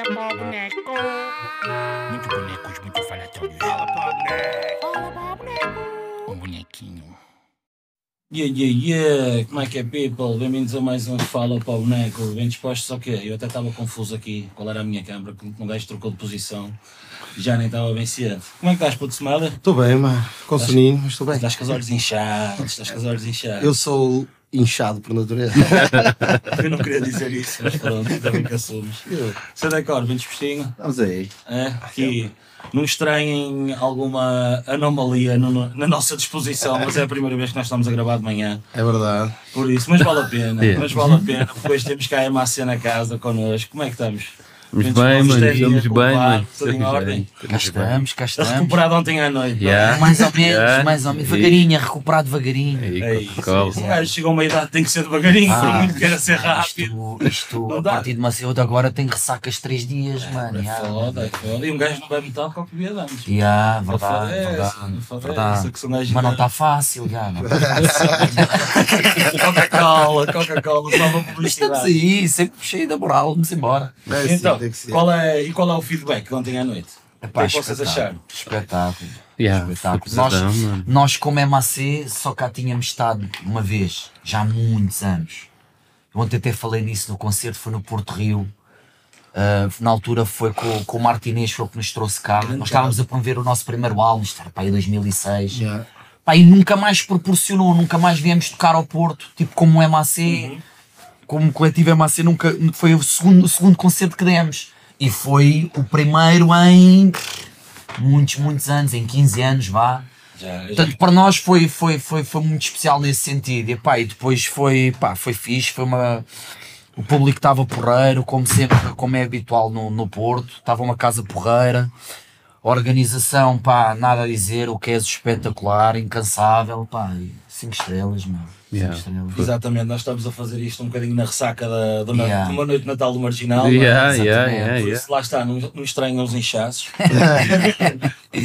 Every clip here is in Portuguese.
Fala para o boneco. Muito bonecos, muito falatórios. Fala para o boneco. Fala para o boneco. Um bonequinho. Yeah, yeah, yeah, como é que é, people? Bem-vindos a mais um Fala para o Boneco. Bem dispostos ao quê? Eu até estava confuso aqui, qual era a minha câmera, que um gajo trocou de posição, já nem estava bem ciente. Como é que estás, puto Smiley? Estou bem, mano. Com soninho, mas estou bem. Estás com os olhos inchados, estás com os olhos inchados. Eu sou inchado por natureza. Eu não queria dizer isso, mas pronto, ainda bem que assumes. Você decor, bem dispostinho? Vamos aí. É? Aqui, não estranhem alguma anomalia no- na nossa disposição, mas é a primeira vez que nós estamos a gravar de manhã. É verdade. Por isso, mas vale a pena, Yeah. mas vale a pena, porque depois temos cá a MAC na casa connosco. Como é que estamos? Estamos Muitos bem, mano. Estamos bem, mano. Tudo em Estamos ordem. bem, Cá estamos bem. estamos, cá Estás estamos. recuperado ontem à noite. Yeah. Mais ou menos, Yeah. mais ou menos. Devagarinho, a recuperar devagarinho. Aí, É isso. Um gajo chega a uma idade tem que ser devagarinho, por muito que queira ser rápido. Isto, isto a partir de uma cedo agora tem ressacas 3 dias, mano. É yeah. foda, é foda. E um gajo não bebe o que bebia de antes. Yeah, verdade, Fadece, verdade, verdade. que são gajos Mas não está fácil, já. Coca-Cola, Coca-Cola, só uma Estamos publicidade. aí, sempre cheio da moral, vamos embora. É Então, tem que ser. qual é, e qual é o feedback de ontem à noite? Epá, o que é que vocês acharam? Espetáculo. Yeah, Espetáculo. Nós, nós, como MAC, só cá tínhamos estado uma vez, já há muitos anos. Eu ontem até falei nisso no concerto, foi no Porto Rio. Ah, na altura foi com, com o Martinez, foi o que nos trouxe cá. Nós estávamos a promover o nosso primeiro álbum, isto era para aí 2006. Yeah. Pá, e nunca mais proporcionou, nunca mais viemos tocar ao Porto, tipo como o MAC, como coletivo MAC, nunca, foi o segundo, o segundo concerto que demos. E foi o primeiro em muitos, muitos anos, em 15 anos, vá. Já, já. Portanto, para nós foi, foi, foi, foi muito especial nesse sentido. E, pá, e depois foi, pá, foi fixe, foi uma. O público estava porreiro, como sempre, como é habitual no, no Porto, estava uma casa porreira. Organização, pá, nada a dizer, o que é espetacular, incansável, pá, 5 estrelas, meu. 5 Yeah. estrelas. Exatamente, nós estamos a fazer isto um bocadinho na ressaca da, do na- Yeah. de uma noite de Natal do Marginal. Yeah, mas- yeah, exatamente. yeah, Por yeah. isso, lá está, não, não estranham os inchaços.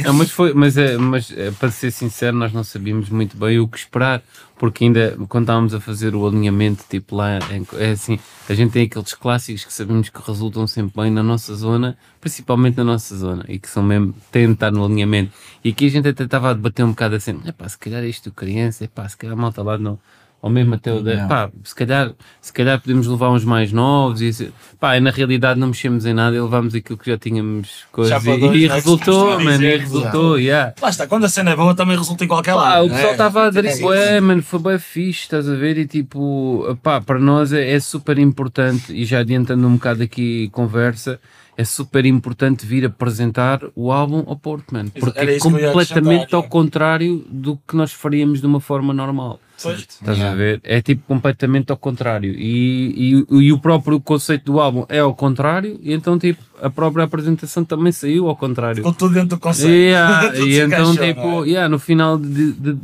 Não, mas foi, mas, é, mas é, para ser sincero, nós não sabíamos muito bem o que esperar, porque ainda quando estávamos a fazer o alinhamento, tipo lá, é assim, a gente tem aqueles clássicos que sabemos que resultam sempre bem na nossa zona, principalmente na nossa zona, e que são mesmo, têm de estar no alinhamento. E aqui a gente até estava a debater um bocado assim, é pá, se calhar isto criança, é pá, se calhar a malta lá não. Ou mesmo até o da, Yeah. pá, se calhar, se calhar podemos levar uns mais novos e pá, e na realidade não mexemos em nada e levámos aquilo que já tínhamos coisas e, dois, e né, resultou, costuma mano, e dizer. resultou, yeah. Lá está, quando a cena é boa também resulta em qualquer Pá, lado. o pessoal né? estava a aderir, É bué, mano, foi bem fixe, estás a ver? E tipo, pá, para nós é, é super importante, e já adiantando um bocado aqui conversa, é super importante vir apresentar o álbum ao Porto, mano, porque é completamente ao contrário do que nós faríamos de uma forma normal. Pois. Estás a ver? É tipo completamente ao contrário. E, e, e o próprio conceito do álbum é ao contrário, e então, tipo, a própria apresentação também saiu ao contrário. Ficou tudo dentro do conceito. Yeah, e então, encaixou, tipo, é? yeah, no final de, de-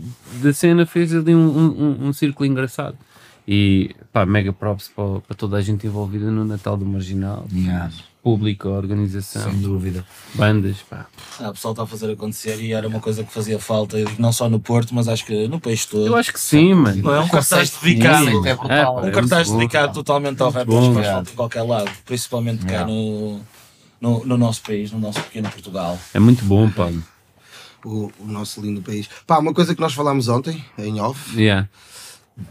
da cena fez ali um, um, um- um círculo engraçado. E pá, mega props para, para toda a gente envolvida no Natal do Marginal, Yeah, público, organização, sem dúvida. bandas, pá. Ah, o pessoal está a fazer acontecer e era uma coisa que fazia falta, não só no Porto, mas acho que no país todo. Eu acho que sim, mano. Não é um cartaz dedicado. é brutal. É, Um é cartaz bom. dedicado totalmente ao rap, bom, que faz falta em qualquer lado, principalmente cá no, no, no nosso país, no nosso pequeno Portugal. É muito bom, pá. O, o nosso lindo país. Pá, uma coisa que nós falámos ontem, em off, Yeah.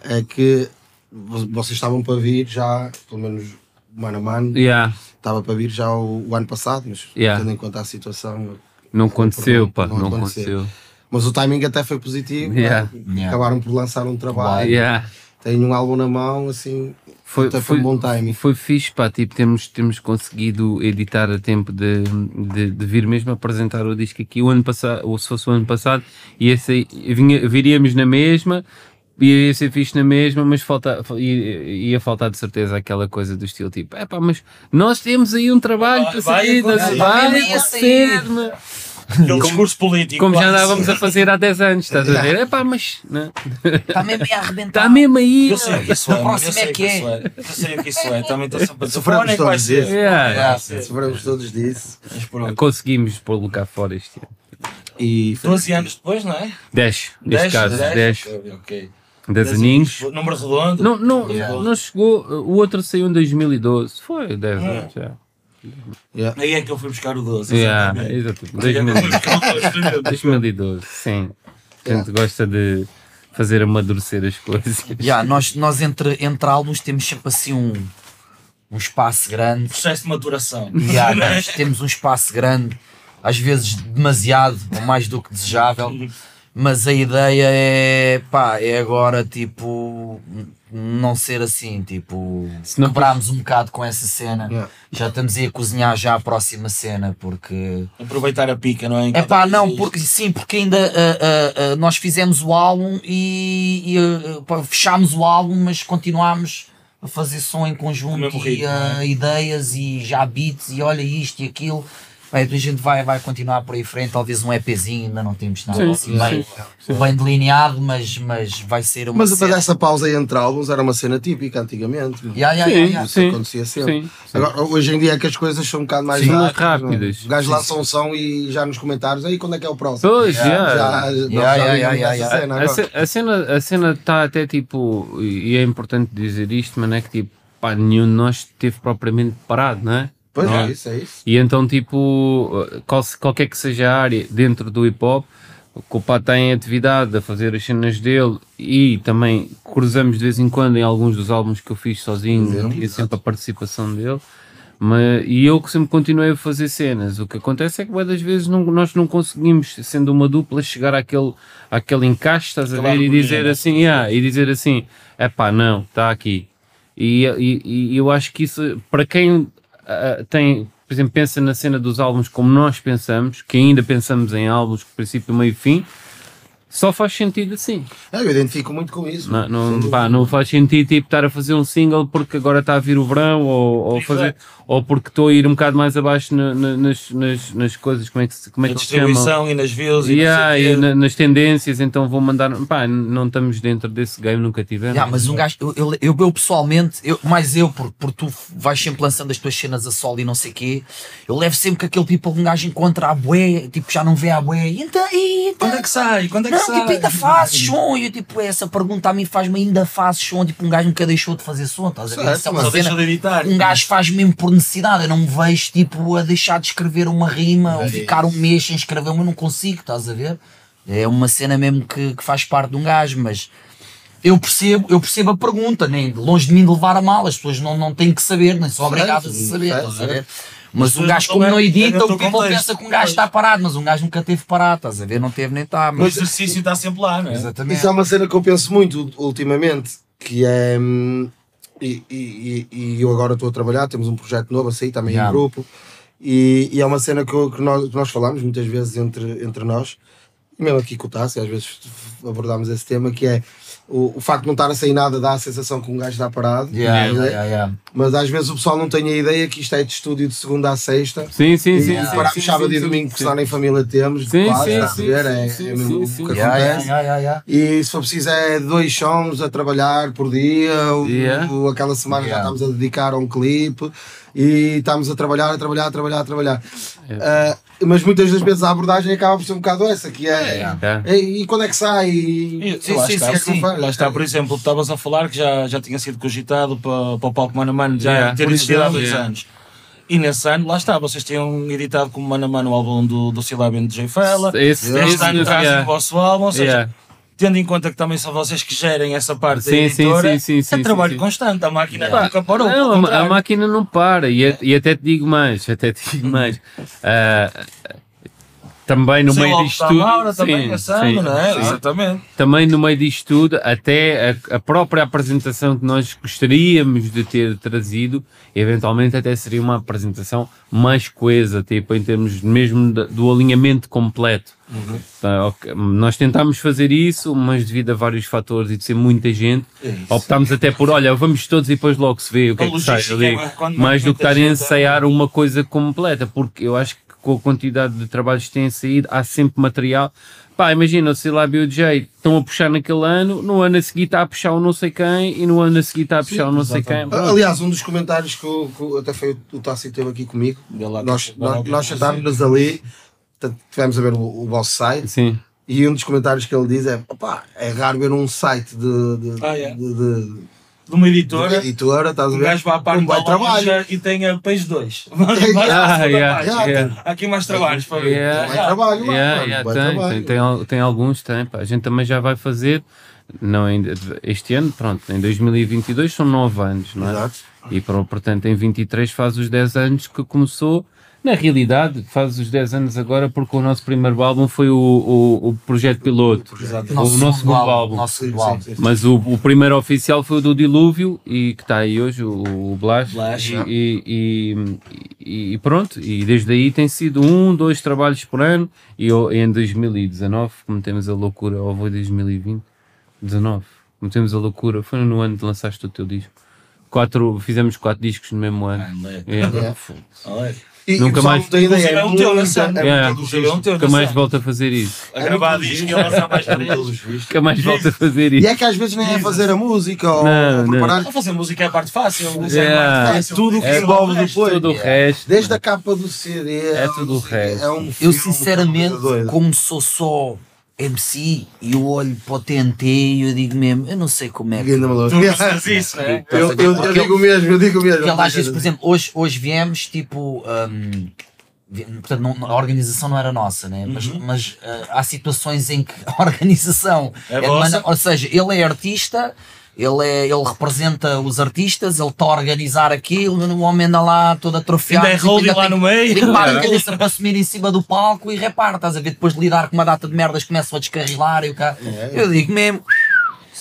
é que vo- vocês estavam para vir já, pelo menos mano a mano, Yeah. Estava para vir já o, o ano passado, mas Yeah. tendo em conta a situação. Não aconteceu, pá, Não não aconteceu. aconteceu. Mas o timing até foi positivo. Yeah. pá. Yeah. Acabaram por lançar um trabalho. Yeah. Tenho um álbum na mão, assim, Foi, até foi, foi, um bom timing. foi fixe, pá, tipo, temos, temos conseguido editar a tempo de, de, de vir mesmo apresentar o disco aqui o ano passado, ou se fosse o ano passado, e esse aí, vinha, viríamos na mesma, ia ser fixe na mesma, mas falta, ia, ia faltar de certeza aquela coisa do estilo tipo, é pá, mas nós temos aí um trabalho Vai- para vai sair, acontecer. vai Vai sair. meu. Aquele discurso político. como já andávamos a fazer há 10 anos, estás a ver? É pá, mas né? Está mesmo aí a arrebentar. está mesmo aí. Eu sei o que isso Na é, próxima eu sei é o que é. isso é. Eu sei o que isso é, também estou sempre a dizer. Sofremos "Para onde é vai todos ser?" disso. Vai ser. Sofremos todos disso. Conseguimos pô-lo cá fora este ano. E 12 anos depois, não é? 10, neste caso, 10, Ok, ok. 10 Dez aninhos. Número redondo. Não, não, Yeah. não chegou, o outro saiu em 2012, foi 10 anos já. Yeah. Aí é que eu fui buscar o 12. Yeah, exatamente. exatamente. Aí é que eu fui 2012. buscar o 12. 2012, sim. A gente gosta de fazer amadurecer as coisas. Yeah, nós, nós entre, entre álbuns temos sempre assim um, um espaço grande. Processo de maturação. Yeah, nós temos um espaço grande, às vezes demasiado ou mais do que desejável. Mas a ideia é, pá, é agora tipo não ser assim, tipo Se não quebrarmos um bocado com essa cena. Yeah. Já estamos aí a cozinhar já a próxima cena, porque Aproveitar a pica, não é? é pá, não, porque sim, porque ainda ah, ah, ah, nós fizemos o álbum e, e, fechámos o álbum, mas continuámos a fazer som em conjunto e ritmo, não é? ideias e já beats e olha isto e aquilo. Bem, a gente vai, vai continuar por aí frente, talvez um EPzinho, ainda não temos nada Sim, assim sim, bem, bem delineado, mas, mas vai ser uma Mas cena. essa pausa entre álbuns era uma cena típica antigamente. Yeah, yeah, Sim, yeah, yeah. Isso sim, acontecia sempre. sim, sim. Agora, hoje em dia é que as coisas são um bocado mais Sim, rápidas. rápidas. não é? O gajo lança um som e já nos comentários, aí quando é que é o próximo? Pois, Já, yeah. já, nós Yeah, já yeah, vivemos yeah, essa yeah. cena A, cena a cena está até tipo e é importante dizer isto mas não é que tipo pá, nenhum de nós esteve propriamente parado não é Pois Não é, isso, é isso. e então tipo qual- qualquer que seja a área dentro do hip hop o que o pá tem atividade a fazer as cenas dele e também cruzamos de vez em quando em alguns dos álbuns que eu fiz sozinho e sempre a participação dele mas, e eu que sempre continuei a fazer cenas. O que acontece é que muitas vezes não, nós não conseguimos, sendo uma dupla, chegar àquele, àquele encaixe, estás a ver, e dizer assim, yeah, e dizer assim, é pá, não, está aqui. E, e, e eu acho que isso, para quem ah, tem, por exemplo, pensa na cena dos álbuns como nós pensamos, que ainda pensamos em álbuns, princípio, meio e fim, só faz sentido assim. É, eu identifico muito com isso. Não, não, pá, não faz sentido tipo, estar a fazer um single porque agora está a vir o verão ou, ou, fazer, ou porque estou a ir um bocado mais abaixo na- na- nas, nas, nas coisas, como é que, como é Na que se chama? distribuição e nas views e Yeah, e na- nas tendências, então vou mandar. Pá, não estamos dentro desse game, nunca tivemos. Yeah, mas um gajo, eu, eu, eu, eu pessoalmente, eu, mais eu, porque por tu vais sempre lançando as tuas cenas a solo e não sei o quê, eu levo sempre que aquele people que um gajo encontra a bué, tipo, já não vê a bué, e então, e então, Quando é que sai? Quando é que não, tipo, ainda fazes som, e eu, tipo, essa pergunta a mim faz-me ainda fazes som, tipo, um gajo nunca deixou de fazer som, estás a ver? Certo, é deixa de editar. um gajo faz mesmo por necessidade, eu não me vejo tipo a deixar de escrever uma rima ou ficar um mês sem escrever uma, eu não consigo, estás a ver? É uma cena mesmo que, que faz parte de um gajo, mas eu percebo, eu percebo a pergunta, nem longe de mim de levar a mal, as pessoas não, não têm que saber, nem são obrigadas a saber, certo, certo. Mas um gajo como é- não é edita, o people pensa que um gajo está parado, mas um gajo nunca teve parado, estás a ver? Não teve nem está, O mas... exercício está sempre lá, não é? Exatamente. Isso é uma cena que eu penso muito ultimamente, que é. hum, E, e, e- e eu agora estou a trabalhar, temos um projeto novo a sair também Yeah. em grupo, e, e é uma cena que, eu- que nós, que nós falamos muitas vezes entre, entre nós, e mesmo aqui com o Tassi, às vezes abordámos esse tema, que é o, o facto de não estar a sair nada dá a sensação que um gajo está parado, Yeah, né? yeah, yeah, yeah. mas às vezes o pessoal não tem a ideia que isto é de estúdio de segunda a sexta. Sim, sim, E sim. para sim, sábado sim, e sim, domingo, sim. que só nem família temos, Sim, quase, sim, sim, ver? sim, é, sim, é mesmo sim, o que acontece. yeah, yeah, yeah. E se for preciso é dois sons a trabalhar por dia, o- Yeah. o- aquela semana Yeah. já estamos a dedicar a um clipe e estamos a trabalhar, a trabalhar, a trabalhar, a trabalhar. Ah, mas muitas das vezes a abordagem acaba por ser um bocado essa, que é Yeah. "Ei, e, quando é que sai? E, Sim, lá, está, é que não faz?" lá está, por exemplo, estavas a falar que já, já tinha sido cogitado para, para o palco Mano a Mano já Yeah, ter por existido há dois anos. E nesse ano, lá está, vocês tinham editado como Mano a Mano o álbum do, do Silabian DJ Fela. Esse. Este esse, ano trazem yeah. o vosso álbum, ou seja, Yeah. Tendo em conta que também são vocês que gerem essa parte da Sim, sim, editora, sim, sim, é trabalho constante, a máquina Pá, nunca parou. não, a, a máquina não para e, a- e até te digo mais, até te digo mais. Ah, também no Sim, meio disto tudo, Maura também, sim, esse ano, sim, não é? Exatamente. também no meio disto tudo, até a, a própria apresentação que nós gostaríamos de ter trazido, eventualmente até seria uma apresentação mais coesa, tipo em termos mesmo da- do alinhamento completo. Tá, ok, Nós tentámos fazer isso, mas devido a vários fatores e de ser muita gente, É optámos até por, olha, vamos todos e depois logo se vê o que A é que sai ali, é quando mais do que estarem a gente é- ensaiar uma coisa completa, porque eu acho que com a quantidade de trabalhos que têm saído, há sempre material. Pá, imagina, o Silab e o J estão a puxar naquele ano, no ano a seguir está a puxar o não sei quem, e no ano a seguir está a puxar o não sei quem. Aliás, um dos comentários que, eu- que até foi o, o Tassi que esteve aqui comigo, lá nós, nós, lá nós sentámos-nos ali, tivemos a ver o, o vosso site, Sim. E um dos comentários que ele diz é: opá, é raro ver um site de, de, Ah, é? de, de- de uma de editora. editora, estás a O ver? gajo vai à parte Um da bom trabalho. e tem a page 2. Ah, yeah, yeah. Aqui mais trabalhos para ver. Yeah. Vai trabalho, Yeah, yeah, vai tem, trabalho. tem, tem, al- tem alguns, tem. pá. A gente também já vai fazer, não ainda, este ano, pronto, em 2022 são 9 anos, não é? Exato. E por- portanto em 23 faz os 10 anos que começou. Na realidade, faz os 10 anos agora porque o nosso primeiro álbum foi o, o, o projeto piloto. Exato. O nosso segundo álbum. Nosso segundo sim, álbum. sim. Mas o, o primeiro oficial foi o do Dilúvio e que está aí hoje, o, o Blas. Blas, e, e, e- pronto, e desde aí tem sido um, dois trabalhos por ano. E eu- em 2019 cometemos a loucura, ou foi 2020? 19. Cometemos a loucura, foi no ano que lançaste o teu disco. Quatro, fizemos quatro discos no mesmo ano. Ah, moleque. Yeah. Yeah. E, Nunca e mais- não tem ideia, é um teu, é é um. Nunca mais volto a fazer isso. A gravar disco e a lançar mais É. Nunca mais volto a fazer E isso. é que às vezes nem é fazer a música ou Não, não. preparar A fazer música é a parte fácil. É, É tudo o que É envolve depois. Todo o resto. Desde a capa do CD. É tudo o resto. É um Eu sinceramente, como sou só MC e eu olho para o TNT e eu digo mesmo, eu não sei como é que. Tu não precisas disso, não é? Eu, eu, eu digo mesmo, eu digo mesmo. Porque às vezes, por exemplo, hoje, hoje viemos, tipo. vi- portanto, não- a organização não era nossa, né? mas, mas ah, há situações em que a organização É de vossa? maneira- ou seja, ele é artista, ele, é, ele representa os artistas, ele está a organizar aquilo, o homem anda lá todo atrofiado. Ainda é tipo, roadie ainda lá tem no meio. que Limpar a cabeça para assumir em cima do palco e repara, estás a ver? Depois de lidar com uma data de merdas começam a descarrilar e o cara. Eu digo mesmo,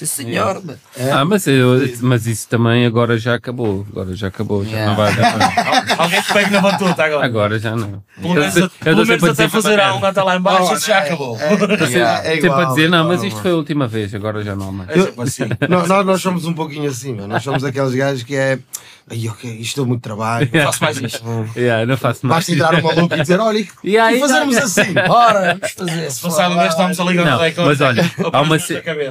sim senhor, mano. Ah, mas, eu- mas isso também agora já acabou. Agora já acabou. Já Yeah. não vai dar. Alguém que pegue na batuta agora. Agora já não. Pelo Eu menos, eu pelo até fazer para a um até lá em baixo, isso já acabou. É, Yeah. é Sempre igual, a dizer, não, mas isto foi a última vez, agora já não há mais. É sempre assim. Nós, nós, nós somos um pouquinho assim, mano. nós somos aqueles gajos que é. Ai, ok, isto é muito trabalho. Faço mais isto. Yeah, não faço mais. Basta entrar um maluco e dizer: olha, E aí, e fazermos assim. Bora, vamos fazer. Se passado um mês estamos a ligar Não, no recorde. mas olha, há uma,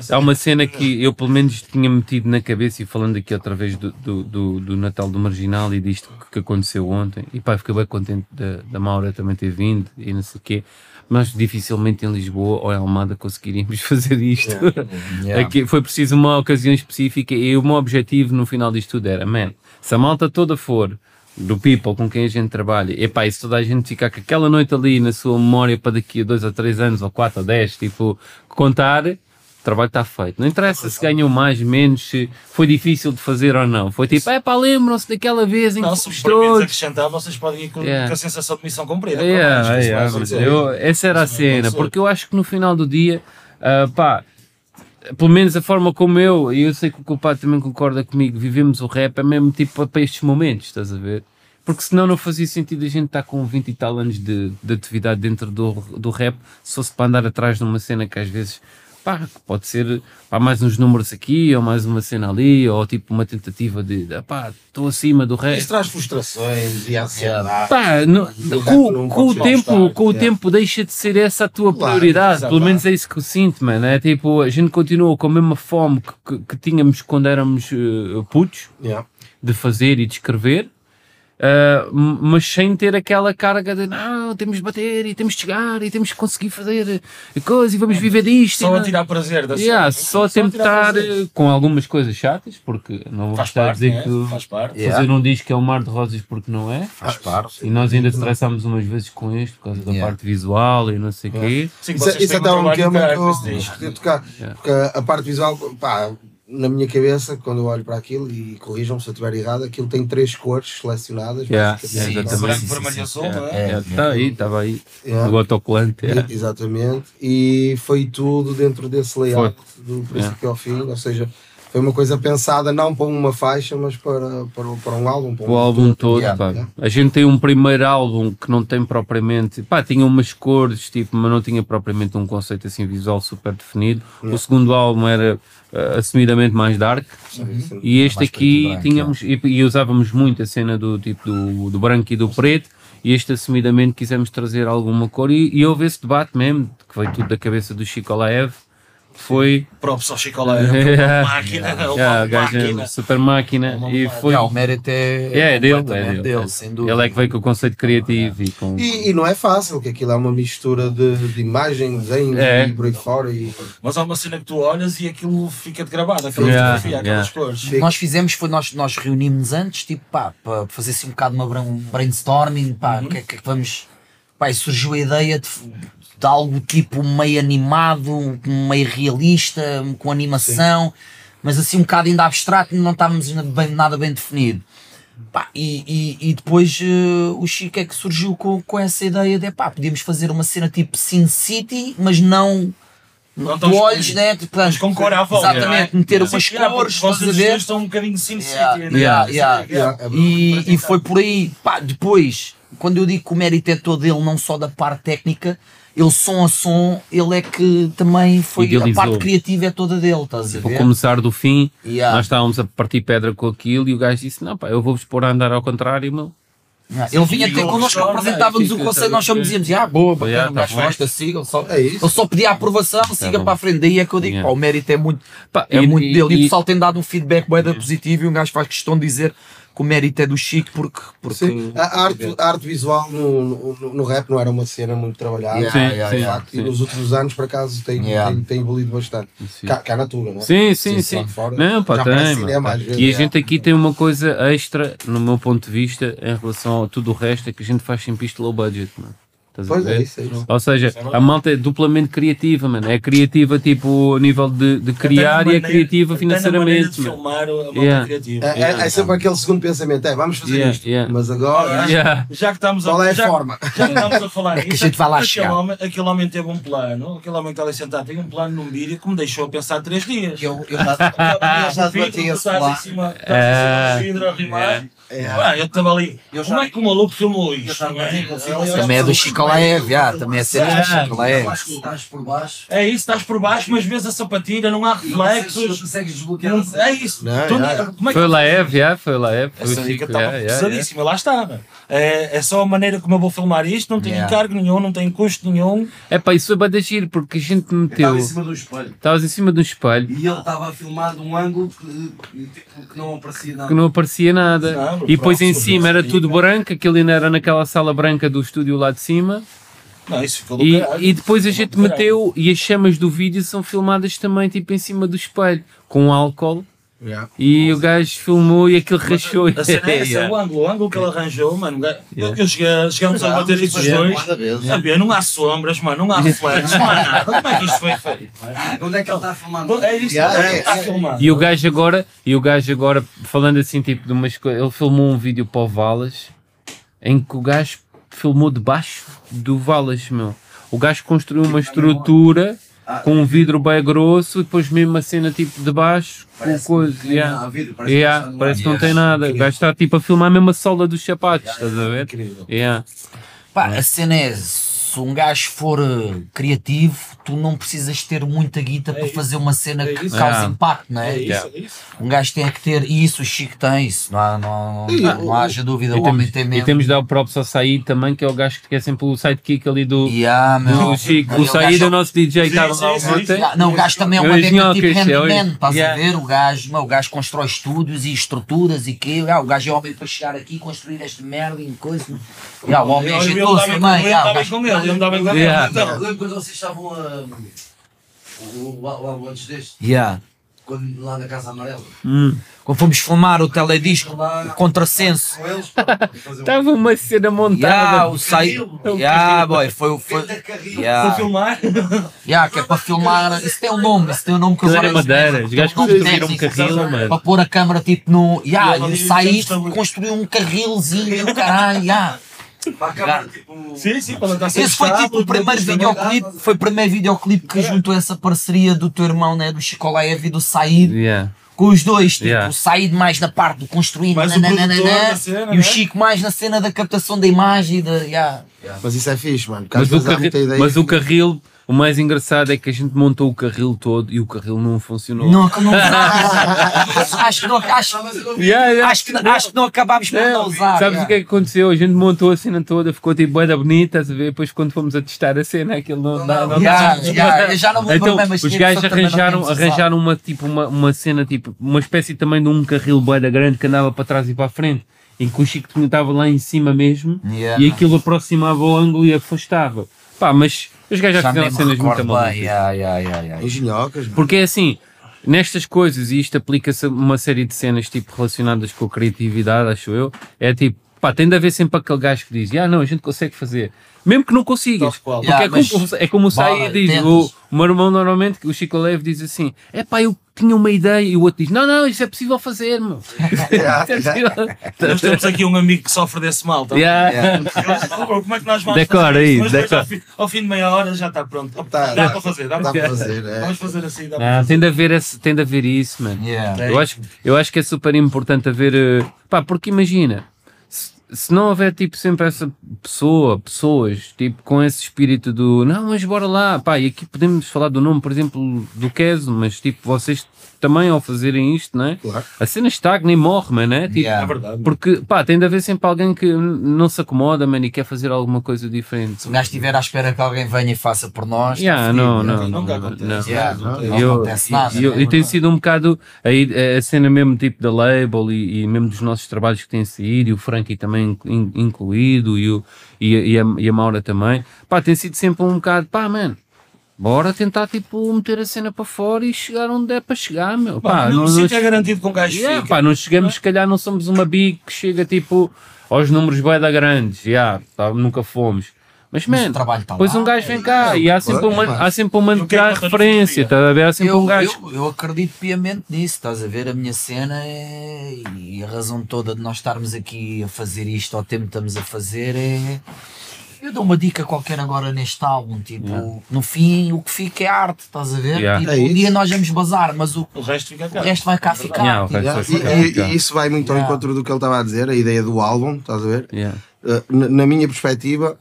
há uma cena que eu pelo menos tinha metido na cabeça e falando aqui outra vez do, do, do, do Natal do Marginal e disto que aconteceu ontem, e pá, fiquei bem contente da, da Maura também ter vindo e não sei o quê. Mas dificilmente em Lisboa ou em Almada conseguiríamos fazer isto. Yeah. Aqui foi preciso uma ocasião específica e o meu objetivo no final disto tudo era, man, se a malta toda for do people com quem a gente trabalha, epá, e se toda a gente ficar com aquela noite ali na sua memória para daqui a dois ou três anos, ou quatro ou dez, tipo, contar, o trabalho está feito. Não interessa se ganham mais, menos, se foi difícil de fazer ou não. Foi tipo, epá, lembram-se daquela vez em Não, que se todos. acrescentar, vocês podem ir com, Yeah. com a sensação de missão cumprida. Yeah, isso yeah, mas acontecer. eu- essa era a vai cena, porque eu acho que no final do dia, ah, pá, pelo menos a forma como eu, e eu sei que o culpado também concorda comigo, vivemos o rap é mesmo tipo para estes momentos, estás a ver? Porque senão não fazia sentido a gente estar com 20 e tal anos de, de atividade dentro do, do rap, se fosse para andar atrás de uma cena que às vezes, pá, pode ser pá, mais uns números aqui, ou mais uma cena ali, ou tipo uma tentativa de, de pá, estou acima do rap. Isso traz frustrações e ansiedade. Pá, Do com, com o tempo, com o é. tempo deixa de ser essa a tua Claro, prioridade. Pelo menos é isso que eu sinto, mano. É tipo, a gente continua com a mesma fome que, que, que tínhamos quando éramos eh, putos, Yeah. de fazer e de escrever. Ah, m- mas sem ter aquela carga de não, temos de bater e temos de chegar e temos de conseguir fazer coisa e vamos viver disto. Só a tirar prazer da Yeah, cena. só a tirar tentar eh, com algumas coisas chatas, porque não vou Faz estar a dizer né? que faz parte. Yeah. fazer um disco é um mar de rosas porque não é. Faz parte. E nós ainda estressámos umas vezes com isto por causa da Yeah. parte visual e não sei o quê. Sim, Isso, vocês isso até é um tema que eu tocar. Yeah. Porque a, a parte visual, pá, na minha cabeça, quando eu olho para aquilo, e corrijam-me se eu estiver errado, aquilo tem três cores selecionadas. Yeah, yeah, exatamente. Branco, sim, vermelho sim, e azul, sim. não é? É. Está aí, estava aí. Yeah. O autocolante. E- é. Exatamente, e foi tudo dentro desse layout do princípio ao fim, ou seja, foi uma coisa pensada não para uma faixa, mas para, para, para um álbum. Para O álbum todo, Yeah, pá. yeah. A gente tem um primeiro álbum que não tem propriamente, pá, tinha umas cores, tipo, mas não tinha propriamente um conceito assim visual super definido. O segundo álbum era eh, assumidamente mais dark. E este aqui branco, tínhamos, e, e usávamos muito a cena do tipo do, do branco e do preto, e este assumidamente quisemos trazer alguma cor, e, e houve esse debate mesmo, que veio tudo da cabeça do Chico Laev, foi. Props ao Chicolé, Yeah. uma máquina, é uma Yeah, é máquina. super máquina Uma e foi. Yeah, o mérito é, É, é dele, é completamente dele. sem dúvida. Ele é que veio com o conceito criativo e com. E, e não é fácil, porque aquilo é uma mistura de, de imagem, desenho É. e por aí fora. E, Mas há uma cena que tu olhas e aquilo fica-te gravado, aquela Yeah, fotografia, aquelas yeah. cores. nós fizemos foi nós, nós reunimos-nos antes, tipo, pá, para fazer assim um bocado uma um brainstorming, pá, o que é que é que vamos. Pá, e surgiu a ideia de, de algo tipo meio animado, meio realista, com animação, mas assim um bocado ainda abstrato, não estávamos bem, nada bem definido. Pá, e, e, e depois eh, o Chico é que surgiu com, com essa ideia de pá, podíamos fazer uma cena tipo Sin City, mas não. Não de tão olhos, né? Portanto, Mas com cor à volta. Exatamente, não é? meter Sim, umas yeah, cores, estás a ver? estão um bocadinho Sin Yeah, City, né? yeah, Sim, yeah. yeah. E, e foi por aí, pá, depois, quando eu digo que o mérito é todo dele, não só da parte técnica, ele som a som, ele é que também foi, a Idealizou. parte criativa é toda dele, estás a Para ver? começar do fim, Yeah. nós estávamos a partir pedra com aquilo e o gajo disse: Não, pá, eu vou-vos pôr a andar ao contrário, meu. Yeah. Ele vinha Sim, connosco, apresentávamos o sim, nós só dizíamos, ah, boa, bacana, Yeah, o tá gajo bem. gosta, siga, ele só, É isso. ele só pedia a aprovação, siga bom. para a frente, daí é que eu digo, Yeah. pá, o mérito é muito, Pá, é e- muito e- dele, e, o e- pessoal tem dado um feedback da positivo e um gajo faz questão de dizer que o mérito é do Chico porque, porque Sim, a arte, a arte visual no, no, no rap não era uma cena muito trabalhada. Yeah, Sim, yeah, sim. yeah. Facto, E nos últimos anos, por acaso, tem, Yeah. tem, tem evoluído bastante. Sim. Cá, cá na Tuga, não é? Sim, sim, Sim, sim. fora. Não, pá, Já tem. cinema, pá. às vezes. E a gente aqui tem uma coisa extra, no meu ponto de vista, em relação a tudo o resto, é que a gente faz sempre isto low budget, mano. A Pois é, isso, é isso. Ou seja, a malta é duplamente criativa, mano. É criativa, tipo, a nível de, de criar e é criativa financeiramente, mano. filmar a malta Yeah. criativa. É, é- é sempre aquele segundo pensamento: é, vamos fazer Yeah, isto. yeah. Mas agora. Yeah. Já que estamos Qual é a já, forma? Já que estamos a falar É a nisso, gente vai lá aquele chegar. Homem, aquele homem teve um plano, aquele homem que está ali sentado tem um plano num vídeo que me deixou a pensar três dias. Eu, eu já, eu já debati esse plano. estás em cima do vidro a rimar. Ah, eu estava ali. Eu Como já- é que o maluco filmou isto? É, Também é do Chico Laev, já, também é cena do Chico Eu Laev. acho que estás por baixo. É isso, estás por baixo, mas vês a sapatilha, não há Não reflexos. consegues desbloquear. É isso. Não, Tu- já. como é que Foi lá, é, foi lá, é. Foi o Essa dica Chico, estava yeah, yeah, yeah. pesadíssima, lá está. É, é só a maneira como eu vou filmar isto, não tem Yeah. encargo nenhum, não tem custo nenhum. É pá, isso foi bada giro, porque a gente Eu meteu. Estava em cima do espelho. Estavas em cima de um espelho E ele estava a filmar de um ângulo que, que não aparecia nada. que não aparecia nada. E depois em cima era tudo branco, aquilo ainda era naquela sala branca do estúdio lá de cima. Não, isso ficou E, caralho. e depois a gente meteu, e as chamas do vídeo são filmadas também tipo em cima do espelho, com álcool. Yeah. E o gajo filmou e aquilo rachou. A cena é essa, Yeah. o ângulo, o ângulo que ele arranjou, mano. Eu cheguei, chegamos a bater isso os dois. A ver, não há sombras, mano, não há reflexos, não há nada. Como é que isto foi feito? Onde é que ele está a filmar? É Yeah, é, é, está é. filmado. E o gajo agora, e o gajo agora, falando assim, tipo, de umas coisas, ele filmou um vídeo para o Valas, em que o gajo filmou debaixo do Valas, meu. O gajo construiu uma estrutura com um vidro bem grosso, e depois mesmo a cena tipo de baixo, com Parece coisa. que yeah. vidro, parece Yeah, que parece ar. não tem nada. O gajo está tipo a filmar mesmo a sola dos sapatos, estás a ver? Incrível. Yeah. Pá, a cena é, se um gajo for eh, criativo, tu não precisas ter muita guita para isso. fazer uma cena É que isso. cause É. impacto, não é? É isso, é isso. Um gajo tem que ter, e isso o Chico tem, isso, não, há, não, E não, o- não haja dúvida, E o homem tem e mesmo. temos de dar o próprio ao Said também, que é o gajo que é sempre o sidekick ali do, Yeah, meu. do Chico. Meu, O Said é o nosso DJ, Sim, estava lá ontem. não, o gajo também é uma dema tipo é handyman, estás a ver? O gajo, meu, o gajo constrói estúdios e estruturas e que, yeah, o gajo é homem para chegar aqui e construir esta merda e coisa. O homem é jeitoso também. o gajo- ele, eu com ele. Yeah. Então, Eu lembro quando vocês estavam a. O, álbum antes deste, Yeah. quando, lá na Casa Amarela. Hum. Quando fomos filmar o teledisco, Lá o contrassenso. um Estava uma cena montada. Yeah, o Said. Yeah, boy, foi o. Foi, yeah, filmar. yeah, que é para filmar. Isso tem um nome, isso tem um nome que agora era não madeira, os um gajos construíram um carril, mano. Para pôr a câmara tipo no. Yeah, E estamos- construiu um carrilzinho, caralho, yeah. Para acabar, tipo. Sim, sim, para não estar Esse foi tipo o primeiro videoclipe, foi o primeiro videoclipe que juntou essa parceria do teu irmão, né, do Chico Laev e do Said, Yeah. com os dois, tipo, Yeah. o Said mais na parte do construir, produtor da cena, e né? o Chico mais na cena da captação da imagem, da, yeah. Mas isso é fixe, mano. Mas o, carril, ideia mas o que- carril, o mais engraçado é que a gente montou o carril todo e o carril não funcionou. Não, não acho, que não, acho, Yeah, yeah. acho, que, acho que não acabámos por não usar. Sabes yeah. o que é que aconteceu? A gente montou a cena toda, ficou tipo bué da bonita, estás a ver? Depois quando fomos a testar a cena, aquilo não dá. Não dá. eu já não me Então, os gajos não arranjaram, arranjaram uma, tipo, uma, uma cena, tipo, uma espécie também de um carril bué da grande que andava para trás e para a frente, em que o Chico estava lá em cima mesmo Yeah. e aquilo aproximava o ângulo e afastava. Pá, mas os gajos já Já fizeram cenas muito malucas. Yeah, yeah, yeah, mano. Porque é assim, nestas coisas, e isto aplica-se a uma série de cenas tipo relacionadas com a criatividade, acho eu, é tipo, pá, tem de haver sempre aquele gajo que diz, ah não, a gente consegue fazer. Mesmo que não consigas. Porque Yeah, é, como, é como o Sai diz, tentas. o, o meu irmão normalmente, o Chico Leve diz assim, é pá, eu tinha uma ideia, e o outro diz, não, não, isso é possível fazer, meu. É possível. Nós temos aqui um amigo que sofre desse mal. Tá? Yeah. Como é que nós vamos Decora fazer aí, isso? Decora. ao, fim, ao fim de meia hora já está pronto. Tá, dá tá. para fazer, dá, Dá para fazer. é. Vamos fazer assim, dá para Não, fazer. tem de haver esse, tem de haver isso, mano. Yeah. Eu acho, eu acho que é super importante haver. eh, Pá, porque imagina, se, não houver tipo sempre essa pessoa, pessoas, tipo com esse espírito do não, mas bora lá, pá, e aqui podemos falar do nome, por exemplo, do Keso, mas tipo, vocês também ao fazerem isto, não é? Claro. A cena estagna e morre, mano, é? Tipo, Yeah. É verdade. Porque, pá, tem de haver sempre alguém que não se acomoda, mano, e quer fazer alguma coisa diferente. Se o gajo estiver à espera que alguém venha e faça por nós, Yeah, tá não, não? Nunca não, acontece. não. Não, não, não não acontece nada. E, e tem sido um bocado aí a cena mesmo tipo da label e, e mesmo dos nossos trabalhos que têm saído, e o Frankie também in- incluído, e, o, e, a, e, a, e a Maura também. Pá, tem sido sempre um bocado, pá, mano, bora tentar tipo meter a cena para fora e chegar onde é para chegar, meu. Pá, Pá, não, não, é garantido com um gajo Yeah, fica. pá, não chegamos, se calhar não somos uma big que chega tipo aos números bué da grandes, yeah, tá, nunca fomos. Mas, Mas man, tá depois lá. um gajo vem cá e há sempre, claro, uma, claro. há sempre uma E o que é no referência, tá a ver? Há sempre Eu, um gajo. eu, eu acredito piamente nisso, estás a ver? A minha cena é. E a razão toda de nós estarmos aqui a fazer isto ao tempo que estamos a fazer é. Eu dou uma dica qualquer agora neste álbum, tipo, no fim o que fica é arte, estás a ver? Yeah. Tipo, É um dia nós vamos bazar, mas o, O resto fica o cá. resto vai cá ficar. Yeah, o tipo, Yeah, vai e, ficar. e- e isso vai muito ao Yeah. encontro do que ele estava a dizer, a ideia do álbum, estás a ver? Yeah. Uh, na, na minha perspectiva,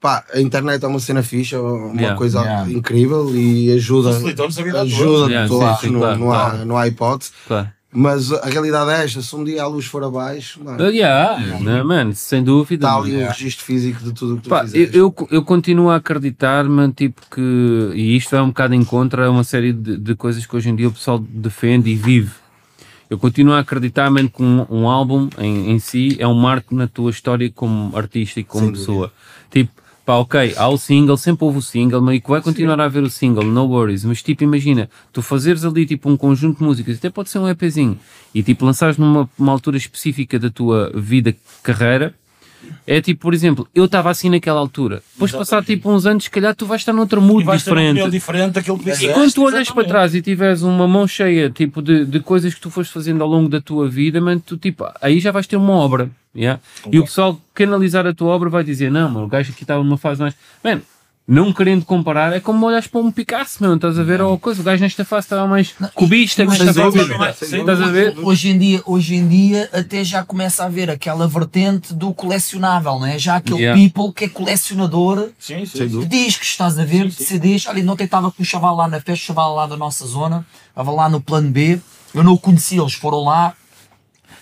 pá, a internet é uma cena fixa, uma Yeah. coisa Yeah. incrível e ajuda, Facilitou-nos a vida ajuda Yeah, sim, sim, não, claro, não, há, claro. não há hipótese. Claro. Mas a realidade é esta: se um dia a luz for abaixo, mano, yeah, né, mano, sem dúvida. está ali o registro físico de tudo o que tu Pá, eu, fizeste. eu, eu continuo a acreditar, mano, tipo que, e isto é um bocado em contra, uma série de, de coisas que hoje em dia o pessoal defende e vive. Eu continuo a acreditar, mano, que um, um álbum em, em si é um marco na tua história como artista e como Sem pessoa. Tipo, pá, ok, há o single, sempre houve o single, mas e vai continuar a haver o single, no worries. Mas tipo, imagina, tu fazeres ali tipo um conjunto de músicas, até pode ser um EPzinho, e tipo lançares numa uma altura específica da tua vida, carreira, é tipo, por exemplo, eu estava assim naquela altura. Depois de passar tipo uns anos, se calhar tu vais estar noutro mood opinião diferente. diferente daquilo que E quando tu olhas para trás e tiveres uma mão cheia tipo, de, de coisas que tu foste fazendo ao longo da tua vida, mano, tu, tipo, aí já vais ter uma obra. yeah? E o pessoal que analisar a tua obra vai dizer: Não, mano, o gajo aqui estava numa fase mais. Mano, não querendo comparar, é como olhas para um Picasso, meu, estás a ver? Ou coisa, o gajo nesta fase estava mais cubista, mas nesta sem fase. Estás a ver? Hoje em, dia, hoje em dia até já começa a haver aquela vertente do colecionável, não é? Já aquele Yeah. people que é colecionador Sim, sim. De discos, estás a ver? De CDs. Olha, ontem estava com um chaval lá na festa, um chaval lá da nossa zona, estava lá no plano B, eu não o conhecia, eles foram lá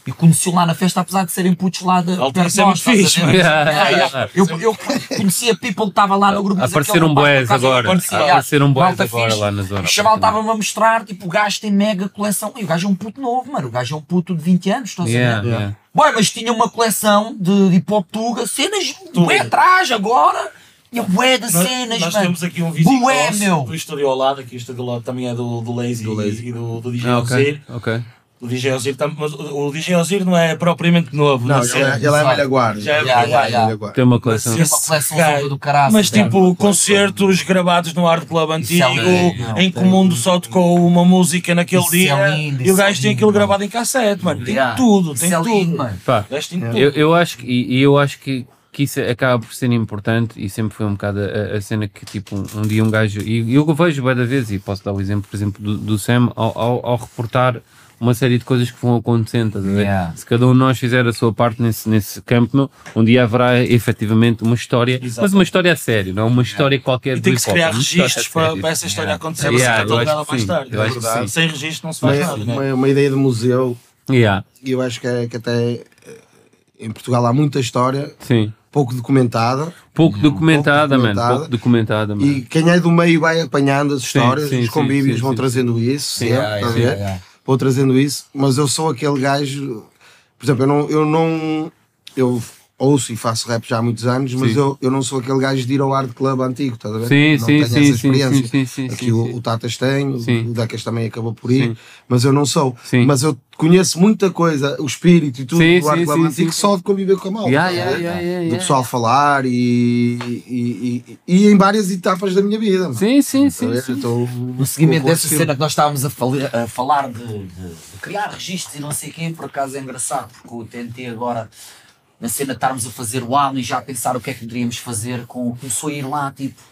e conheci lá na festa, apesar de serem putos lá de Alto, perto de é nós, a fixe, yeah. Eu, eu conhecia people que estava lá no grupo. mas Apareceram boés agora. Apareceram boés agora fixe. lá na zona. O chaval estava-me a mostrar, tipo, o gajo tem mega coleção. E o gajo é um puto novo, mano. O gajo é um puto de 20 anos, estás a ver? yeah. Boy, mas tinha uma coleção de, de hip hop tuga, cenas bué atrás agora. Tinha bué de Nós, cenas, nós mano. temos aqui um vizinho Bué, nosso, meu. do estúdio ao lado, aqui o estúdio ao lado também é do, do Lazy, Do Lazy. e do, do DJ Ah, Ozir. ok, ok. O DJ Ozir, tam- mas o, DJ Ozir não é propriamente novo, Não, ele cena. é, ele é velha guarda. Já é Yeah, yeah, yeah. Tem uma coleção. Esse uma coleção gajo- do caralho. Mas tipo, concertos gravados no Art Club é antigo, lindo, em que o mundo só tocou uma música naquele Isso é dia lindo, e o é gajo tem lindo, aquilo mano. gravado em cassete, mano. Tem Yeah. tudo, tem é tudo. lindo, mano. Pá, O gajo tem tudo. Eu, eu acho que, e, eu acho que, que isso acaba por ser importante e sempre foi um bocado a, a cena que tipo um, um dia um gajo, e eu vejo bué da vez e posso dar o exemplo por exemplo do, do Sam ao, ao, ao reportar uma série de coisas que vão acontecendo, estás a ver? Yeah. Se cada um de nós fizer a sua parte nesse, nesse campo, meu, um dia haverá efetivamente uma história, mas Exato. uma história a sério, não uma história qualquer E tem que se criar a registros para, para essa história acontecer, Yeah, yeah, eu para ser acho catalogada mais tarde. eu acho que sim. Sem registro não se faz Uma, nada, né? uma, uma ideia de museu, Yeah, e eu acho que, é, que até eh, em Portugal há muita história, sim. pouco documentada, Pouco documentada, mano. documentada. Pouco documentada, mano. e quem é do meio vai apanhando as histórias, sim, os sim, convívios sim, vão sim, trazendo isso, sempre, Yeah, yeah, ver? yeah. Vou trazendo isso, mas eu sou aquele gajo, por exemplo, eu não, eu não eu ouço e faço rap já há muitos anos, mas Sim. eu, eu não sou aquele gajo de ir ao art club antigo, estás a ver? Sim, não sim, tenho sim, essa experiência. sim, sim, sim, Aqui sim, o, sim. o Tatas tem, Sim. o Decas também acabou por ir, Sim. mas eu não sou. Sim. Mas eu conheço muita coisa, o espírito e tudo Sim, do art sim, club sim, antigo sim, só de conviver com a malta. Yeah, a yeah, yeah, yeah, do pessoal falar e, e, e, e em várias etapas da minha vida. mano. Sim, sim, a sim. sim. Então, No seguimento dessa cena que nós estávamos a, fali- a falar de, de- de criar registros e não sei quem, por acaso é engraçado, porque o TNT agora, na cena de estarmos a fazer o álbum e já a pensar o que é que poderíamos fazer, com, começou a ir lá, tipo,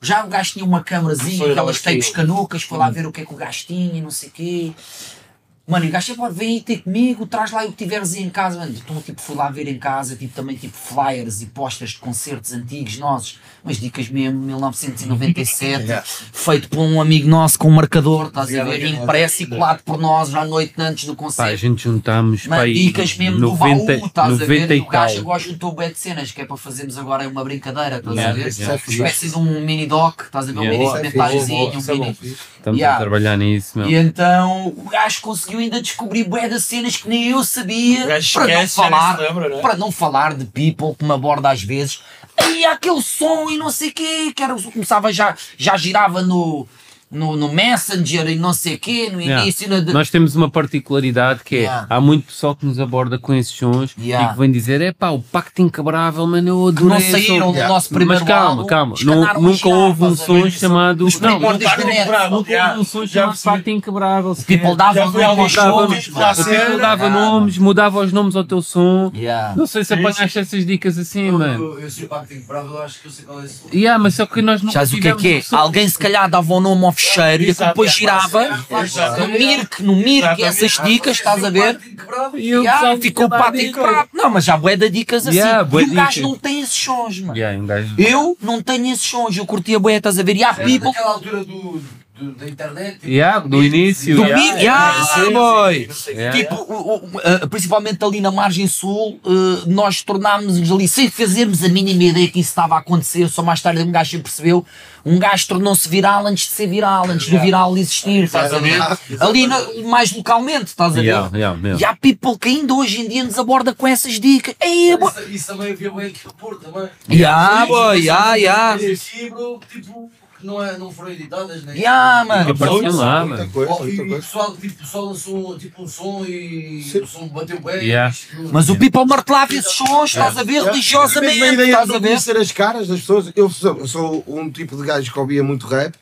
já o gajo tinha uma câmarazinha, Foi aquelas tapes canucas, foi lá ver o que é que o gajo tinha e não sei o quê. Mano, e o gajo pode vem aí ter comigo, traz lá o que tiveres aí em casa, mano. Então, tipo, fui lá ver em casa, tipo, também, tipo, flyers e posters de concertos antigos nossos, umas dicas mesmo, 1997, feito por um amigo nosso com um marcador, estás a ver, impresso e colado por nós à noite antes do Pá, a concerto. gente juntámos pá, aí dicas mesmo 90, do baú, estás a 90 ver? O gajo agora juntou bué de cenas, que é para fazermos agora uma brincadeira, estás a ver? yeah. Uma espécie de um mini doc, estás a ver? Um mini Boa, documentáriozinho, um é mini. Estamos Yeah. a trabalhar nisso, meu. E então o gajo conseguiu ainda descobrir bué de cenas que nem eu sabia O gajo para não já falar, se lembra, não é? para não falar de people que me aborda às vezes. Há aquele som e não sei o quê, que era, começava já, já girava no, no, no Messenger e não sei o quê, no Yeah. início. No, Nós temos uma particularidade que é, Yeah. há muito pessoal que nos aborda com esses sons Yeah. e que vem dizer, é pá, o Pacto Inquebrável, mano, eu que não adorei saíram som." do Yeah. nosso primeiro Mas calma, álbum, calma, a nunca houve um som chamado... Não, nunca houve um som chamado. Pacto Inquebrável. O people dava Já foi nome algum aos tipo, people dava nomes, mudava os nomes ao teu som. Não sei se apanhaste essas dicas assim, mano. Eu, sei o pacto inquebrável, eu acho que eu sei qual é esse. Yeah, mas só que nós não Sabes o que é que é? som. Alguém se calhar dava o nome ao fecheiro e Exato, depois é, girava no Mirk, no Mirk, essas dicas, estás a ver? E o Yeah, ficou lá pato e quebrado. Não, mas já bué de dicas assim. Yeah, e o gajo não tem esses sons, mano. Yeah, um gajo... Eu não tenho esses sons, eu curtia bué, estás a ver? E há people Naquela altura do, do- da internet. tipo, Yeah, do início. do yeah, Mirk, yeah, boy. yeah. Tipo, uh, principalmente ali na margem sul, uh, nós tornámos ali, sem fazermos a mínima ideia que isso estava a acontecer, só mais tarde um gajo sempre percebeu, um gajo tornou-se viral antes de ser viral, antes do viral existir, estás a ver? Ali na- mais localmente, estás a ver? Yeah, yeah. E há people que ainda hoje em dia nos aborda com essas dicas. Ei, boy. Isso, isso também havia bem aqui no Porto também. Yeah, boy, yeah, yeah. Tipo, que não, é, não foram editadas, né? Yeah, mano. Apareciam lá, Muita mano. coisa, Oh, e, e o pessoal, tipo, o pessoal lançou tipo, um som e o som bateu bem. Yeah. Mas o people martelava esses sons, estás a ver, Mesmo a religiosamente, ideia de estás a ver? conhecer as caras das pessoas. Eu sou, eu sou um tipo de gajo que ouvia muito rap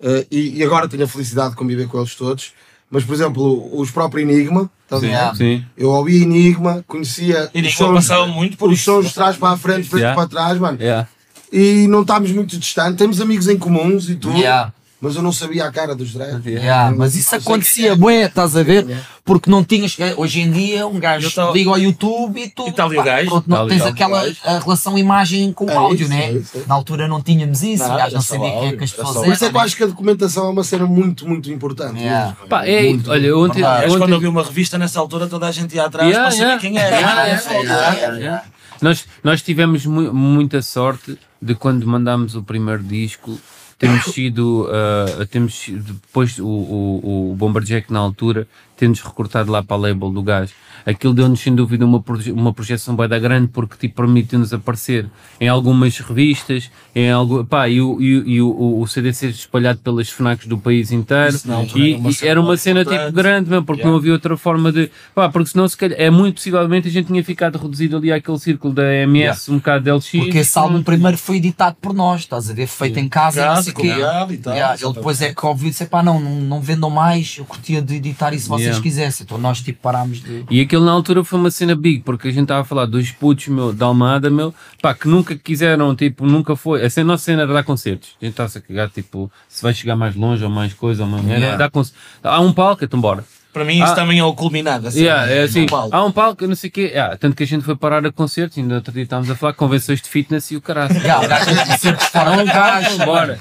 eh, e, e agora tenho a felicidade de conviver com eles todos. Mas, por exemplo, os próprios Enigma, estás a ver? Sim. eu ouvia Enigma, conhecia E nem os sons, passava muito por os isso. sons de trás para a frente, frente Yeah. para trás, mano. Yeah. E não estamos muito distantes, temos amigos em comuns e tudo, Yeah. mas eu não sabia a cara dos dreads. Yeah, mas isso acontecia, bué, estás a ver? Porque não tinhas. Hoje em dia, um gajo tô- liga ao YouTube e tu. E tá ali o pá, gajo. pronto, não Tá tens aquela relação imagem com o É áudio, isso, né? é isso, é. Na altura não tínhamos isso, Nada, o gajo não só sabia o que é que as pessoas Por isso é que eu acho que a documentação é uma cena muito, muito importante. Yeah. Pá, é, Muito. olha, eu ontem. Mas quando ontem eu vi uma revista nessa altura, toda a gente ia atrás Yeah, para saber yeah. quem era. Nós, nós tivemos mu- muita sorte de quando mandámos o primeiro disco temos sido, ah, temos sido- depois o, o, o Bomberjack na altura temos recortado lá para a label do gás. Aquilo deu-nos sem dúvida uma, proje- uma projeção bem da grande porque tipo, permitiu-nos aparecer em algumas revistas, em algo, pá, e, o, e, o- e o, o CD ser espalhado pelas FNACs do país inteiro. Altura E, era uma e cena era uma cena tipo grande mesmo, porque Yeah. não havia outra forma de. Pá, porque senão se calhar, é muito possivelmente a gente tinha ficado reduzido ali àquele círculo da MS, um bocado de LX. Porque esse álbum primeiro foi editado por nós, estás a ver? Feito em casa, e não sei o quê. Yeah, ele depois é que ouviu e disse: pá, não, não, não vendam mais, eu curtia de editar isso se vocês Yeah. quisessem. Então nós tipo parámos de. E aquilo na altura foi uma cena big, porque a gente estava a falar dois putos, meu, da Almada, meu, pá, que nunca quiseram, tipo, nunca foi. A cena- nossa cena era dar concertos. A gente está-se a cagar, tipo, se vai chegar mais longe ou mais coisa ou mais. Era Yeah. dar concertos. Há um palco, então bora. Para mim, isso Ah. também é o culminado. Assim, Yeah, é assim, palco. há um palco, não sei o quê. Yeah, tanto que a gente foi parar a concertos, ainda outro dia estávamos a falar convenções de fitness e o caralho. Já, o gajo fora do gajo. Bora.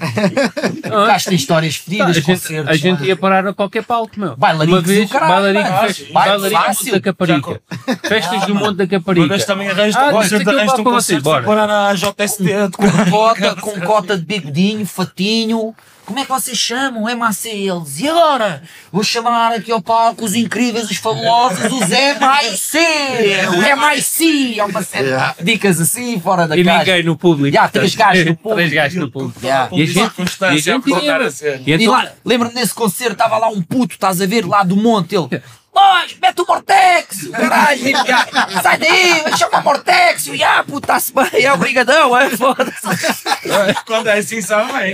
Gajo tem histórias Tá, a, fedidas, gente, a gente ia parar a qualquer palco, meu. Bailaricos Uma vez, caralho, bailarico, fest- bailarico do fácil. Monte da Caparica. Festas do Monte da Uma Caparica. vez também arranjo Ah, um concerto, arranjo um para parar na JST. de com cota, com cota de bigodinho, fatinho. Como é que vocês chamam? MAC eles. E agora? Vou chamar aqui ao palco os incríveis, os fabulosos, os MIC! O MIC! É uma série de dicas assim, fora da E caixa. ninguém no público. Já, três gajos no público. Três gajos no público. Já. E a gente, e a gente a contar ia, a cena. e E então, lá, lembro-me nesse concerto, estava lá um puto, estás a ver, lá do monte, ele. Nós, mete o Mortex! Caralho, já, sai daí, vai chamar Mortex! E já, puto, está-se bem, é obrigadão, é foda-se. Quando é assim, sabe bem.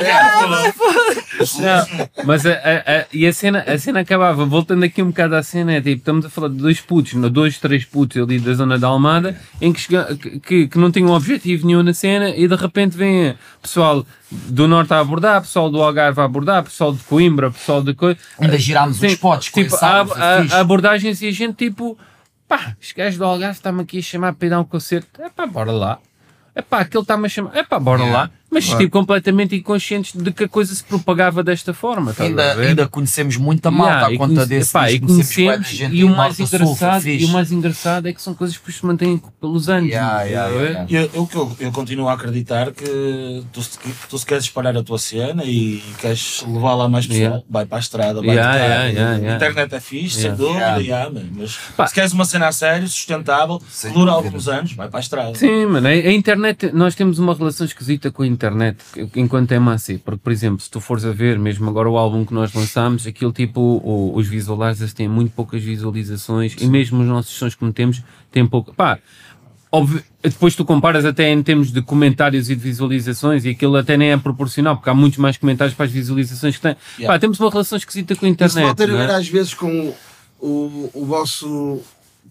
Não, mas a, a- a- e a cena, a cena acabava, voltando aqui um bocado à cena, é tipo, estamos a falar de dois putos, no- dois, três putos ali da zona da Almada, em que, chega- que, que- que não tinham objetivo nenhum na cena e de repente vem pessoal do Norte a abordar, pessoal do Algarve a abordar, pessoal de Coimbra, pessoal de coisa. Ainda girámos os spots, tipo, fixe. há abordagens e a gente tipo, pá, os gajos do Algarve está-me aqui a chamar para ir dar um concerto, é pá, bora lá. É pá, aquele está-me a chamar, é pá, bora lá. Mas tipo, completamente inconscientes de que a coisa se propagava desta forma. Ainda, ainda conhecemos muita malta Yeah, à conta conhece- desse. epá, e conhecemos gente e o mais Sul, engraçado e o mais engraçado é que são coisas que se mantêm pelos anos. Yeah, yeah. Eu, eu, eu, eu continuo a acreditar que tu, tu se queres espalhar a tua cena e queres levar lá mais pessoal, Yeah. vai para a estrada, vai Yeah, tocar. yeah, yeah, A yeah. internet é fixe, Yeah. sem dúvida, Yeah. yeah, man, mas Pá. se queres uma cena a sério, sustentável, que dura alguns anos, vai para a estrada. Sim, mano, a, a internet, nós temos uma relação esquisita com a internet enquanto é massa, porque, por exemplo, se tu fores a ver, mesmo agora o álbum que nós lançámos, aquilo tipo, o- os visualizers têm muito poucas visualizações e mesmo os nossos sons que metemos têm pouco. Pá, depois tu comparas até em termos de comentários e de visualizações e aquilo até nem é proporcional, porque há muitos mais comentários para as visualizações que têm. Yeah. Pá, temos uma relação esquisita com a Isso internet. pode ter a é? às vezes com o, o vosso.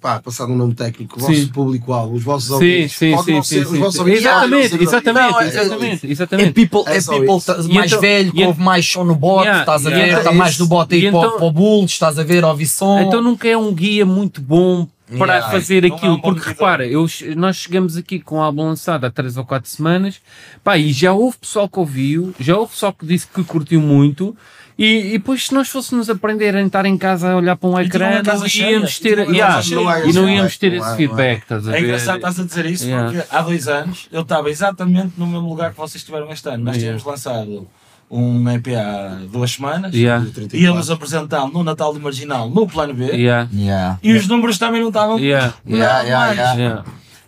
Pá, passado um nome técnico, o vosso público-alvo, os vossos Sim, ouvintes. sim, sim, sim, ser- sim, os vossos ouvintes Exatamente, ser- exatamente, é- exatamente, É exatamente. people, é É people tá- mais então- velho, que ouve mais som no bote, Yeah, estás a ver? Está é mais no bote aí E para, então- o Bulls, estás a ver? Ouvir som. Então nunca é um guia muito bom para Yeah. fazer é aquilo, um bom porque repara, eu, nós chegamos aqui com o álbum lançado há 3 ou 4 semanas, pá, e já houve pessoal que ouviu, já houve pessoal que disse que curtiu muito, e, e depois se nós fôssemos aprender a estar em casa a olhar para um E ecrã, não íamos e ter, Yeah, é e não íamos ter esse não é, feedback, estás a É ver? engraçado estás a dizer isso Yeah. porque há dois anos eu estava exatamente no mesmo lugar que vocês estiveram este ano. Nós Yeah. tínhamos lançado um EP há duas semanas, Yeah, íamos apresentá-lo no Natal do Marginal no Plano B. Yeah, Yeah. e os números também não estavam yeah, Yeah,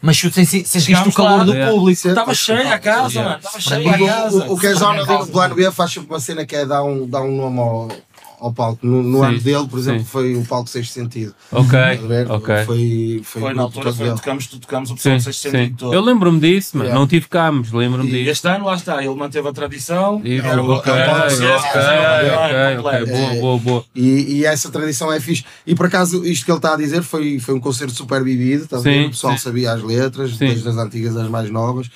Mas se se- se- se Chegámos viste o calor lá, do yeah. público. Estava cheia a casa, mano. Estava cheia a O, casa. o, o que é já no plano B faz sempre uma cena que é dar um, dar um nome ao, ao palco. No, no ano dele, por exemplo, sim. foi o palco Sexto Sentido. Ok, ver? ok. Foi, foi, Foi o na altura, foi, tocamos, tocamos o pessoal 600 sim. todo. Eu lembro-me disso, mano. Yeah. não tive cámeras, lembro-me disso. este ano, lá está, ele manteve a tradição. E, Era o- ok, era o ok, processo, ok, era ok, ok, completo. boa, boa, boa. E, e essa tradição é fixe. E por acaso, isto que ele está a dizer foi, foi um concerto super vivido. Ver? Sim, O pessoal sim. sabia as letras, Sim. desde as antigas às mais novas.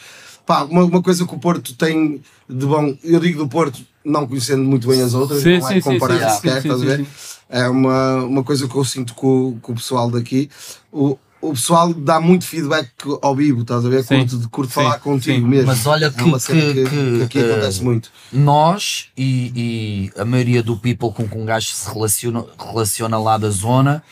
Pá, uma, uma coisa que o Porto tem de bom, eu digo do Porto, não conhecendo muito bem as outras, Sim, não sim, é sim, comparar sim, sequer, estás sim, a ver? sim. É uma, uma coisa que eu sinto com, com o pessoal daqui. O, o pessoal dá muito feedback ao vivo, estás a ver? Sim. Curte Sim, falar contigo sim. mesmo. Mas olha é que- uma cena que- que, que, que aqui eh, acontece muito. Nós e, e a maioria do people com que um gajo se relaciona, relaciona lá da zona,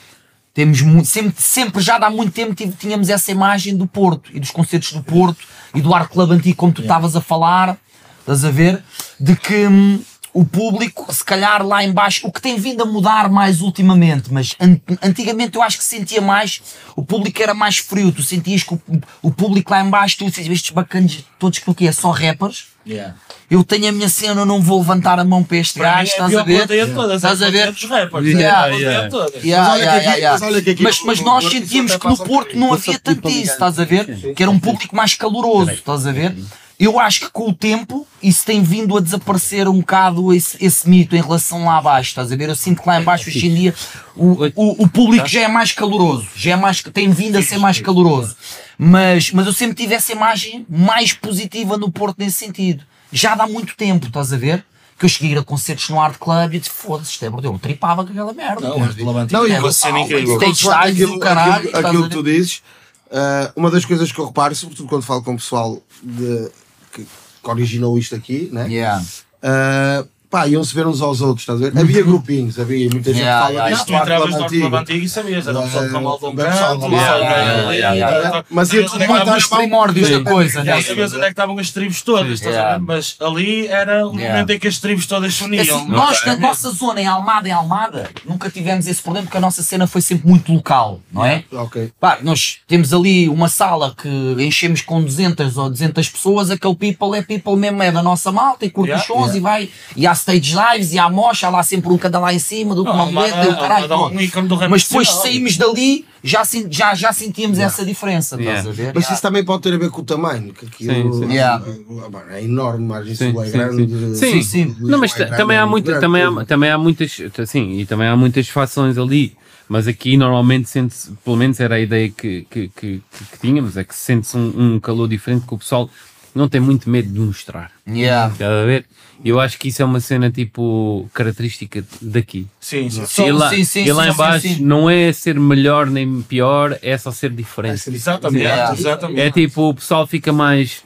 temos muito, sempre, sempre já há muito tempo tínhamos essa imagem do Porto e dos concertos do Porto e do Arte Club Antigo, como tu estavas a falar, estás a ver? De que hum, o público, se calhar lá em baixo, o que tem vindo a mudar mais ultimamente, mas an- antigamente eu acho que sentia mais, o público era mais frio, tu sentias que o, o público lá em baixo, tu sentias estes bacanas, todos que o quê? É só rappers? Yeah. Eu tenho a minha cena, eu não vou levantar a mão para este Para gajo, é estás a ver? todas, Estás é a ver? é Mas que mas que nós Porto sentíamos que no Porto não havia tanto isso, estás a ver? Que era um público mais caloroso, estás a ver? Eu acho que com o tempo isso tem vindo a desaparecer um bocado esse, esse mito em relação lá abaixo, estás a ver? Eu sinto que lá embaixo hoje em dia o, o, o público já é mais caloroso, já é mais, tem vindo a ser mais caloroso. Mas, mas eu sempre tive essa imagem mais positiva no Porto nesse sentido. Já dá muito tempo, estás a ver? que eu cheguei a ir a concertos no Art Club e disse, foda-se, isto é bordeu, eu tripava com aquela merda. Não, mas pela Não, e é uma cena incrível. Tem estágios do caralho, estás a aquilo ver? que tu dizes, ah, uma das coisas que eu reparo, sobretudo quando falo com o pessoal de- que, que originou isto aqui, né? Yeah. Ah, pá, iam-se ver uns aos outros, estás a ver? Havia grupinhos, havia muita gente Yeah, que fala yeah, disto Tu entravas no antigo. Clube Antigo e sabias, era o pessoal de Ramal de um canto. Mas sabias ia onde é que tudo estavam Os os primórdios da coisa, né? Já sabias onde é que estavam as tribos todas, estás a ver? mas ali era o momento em que as tribos todas se uniam. assim, nós na nossa zona em Almada, em Almada, nunca tivemos esse problema porque a nossa cena foi sempre muito local, não é? Ok. Pá, nós temos ali uma sala que enchemos com 200 ou 200 pessoas, aquele people é people mesmo, é da nossa malta e curte os shows e vai, e há stage lives, e há mocha, há lá sempre um cada lá em cima, do uma e o caralho. É Mas depois saímos dali, já, já, já sentíamos essa diferença, estás a ver? Mas isso também pode ter a ver com o tamanho, que aquilo Sim, sim. Yeah. ah, é enorme, margem Sim, sul é sim, grande. sim. Sim. Não, mas é também há muita, grande também há, também há muitas, sim, e também há muitas fações ali, mas aqui normalmente sente-se, pelo menos era a ideia que, que, que, que tínhamos, é que sente-se um, um calor diferente que o pessoal não tem muito medo de mostrar. Yeah. Estás a ver? Eu acho que isso é uma cena tipo característica daqui. Sim, sim. Sim, e lá, sim, sim, e lá sim, em baixo não é ser melhor nem pior, é só ser diferente. Exatamente, Yeah. exatamente. É tipo, o pessoal fica mais.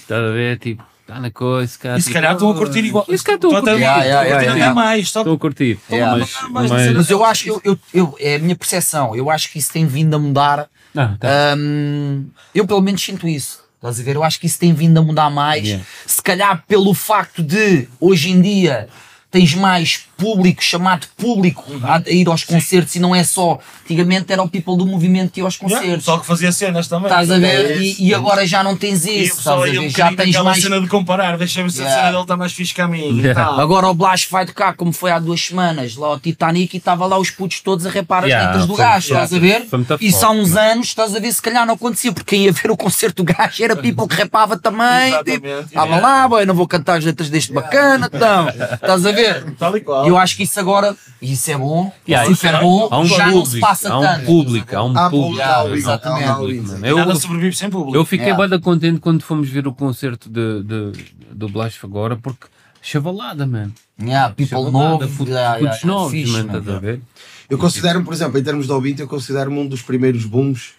Estás a ver? Tipo, está na coisa. Cara, E se calhar estão a curtir igual. E se calhar estão a curtir. Yeah, yeah, curtir yeah, até yeah. mais. Estão Estou a curtir. Yeah. Mas, Mas- mas- Mas eu acho, eu, eu, eu- é a minha percepção, eu acho que isso tem vindo a mudar. Não, tá. Hum, eu pelo menos sinto isso. Estás a ver? Eu acho que isso tem vindo a mudar mais. Yeah. Se calhar pelo facto de hoje em dia tens mais público, chamado público, a, a ir aos concertos e não é só. Antigamente era o people do movimento que ia aos Yeah, o concertos. pessoal que fazia cenas também. Estás a ver? É E, e agora já não tens E o isso. Estás a ia um ver? Já tens mais. cena de comparar. Deixa-me se a Yeah. cena dele está mais fixe que a minha. e Yeah. tal. Agora o Blas vai tocar como foi há duas semanas lá ao Titanic e estava lá os putos todos a reparar Yeah, as letras do gajo, yeah, estás a ver? Isso há uns anos, estás a ver, se calhar não acontecia, porque quem ia ver o concerto do gajo era people que repava também. Tipo, estava yeah. lá, boy, não vou cantar as letras deste bacana, então, estás a ver? Tal e qual. Eu acho que isso agora, e isso é bom, Yeah, isso é bom, Há um já não se público, passa há um tanto. público, há um Há público. público, há há um público, público, há público. Eu, Nada sobrevive sem público. eu fiquei Yeah. bem contente quando fomos ver o concerto de, de, do Blasfo agora, porque chavalada, mano. Yeah, people Chavalada, novo, putos yeah, yeah, putos novos, fixe, estás a ver? Eu considero, por exemplo, em termos de ouvinte, eu considero-me um dos primeiros booms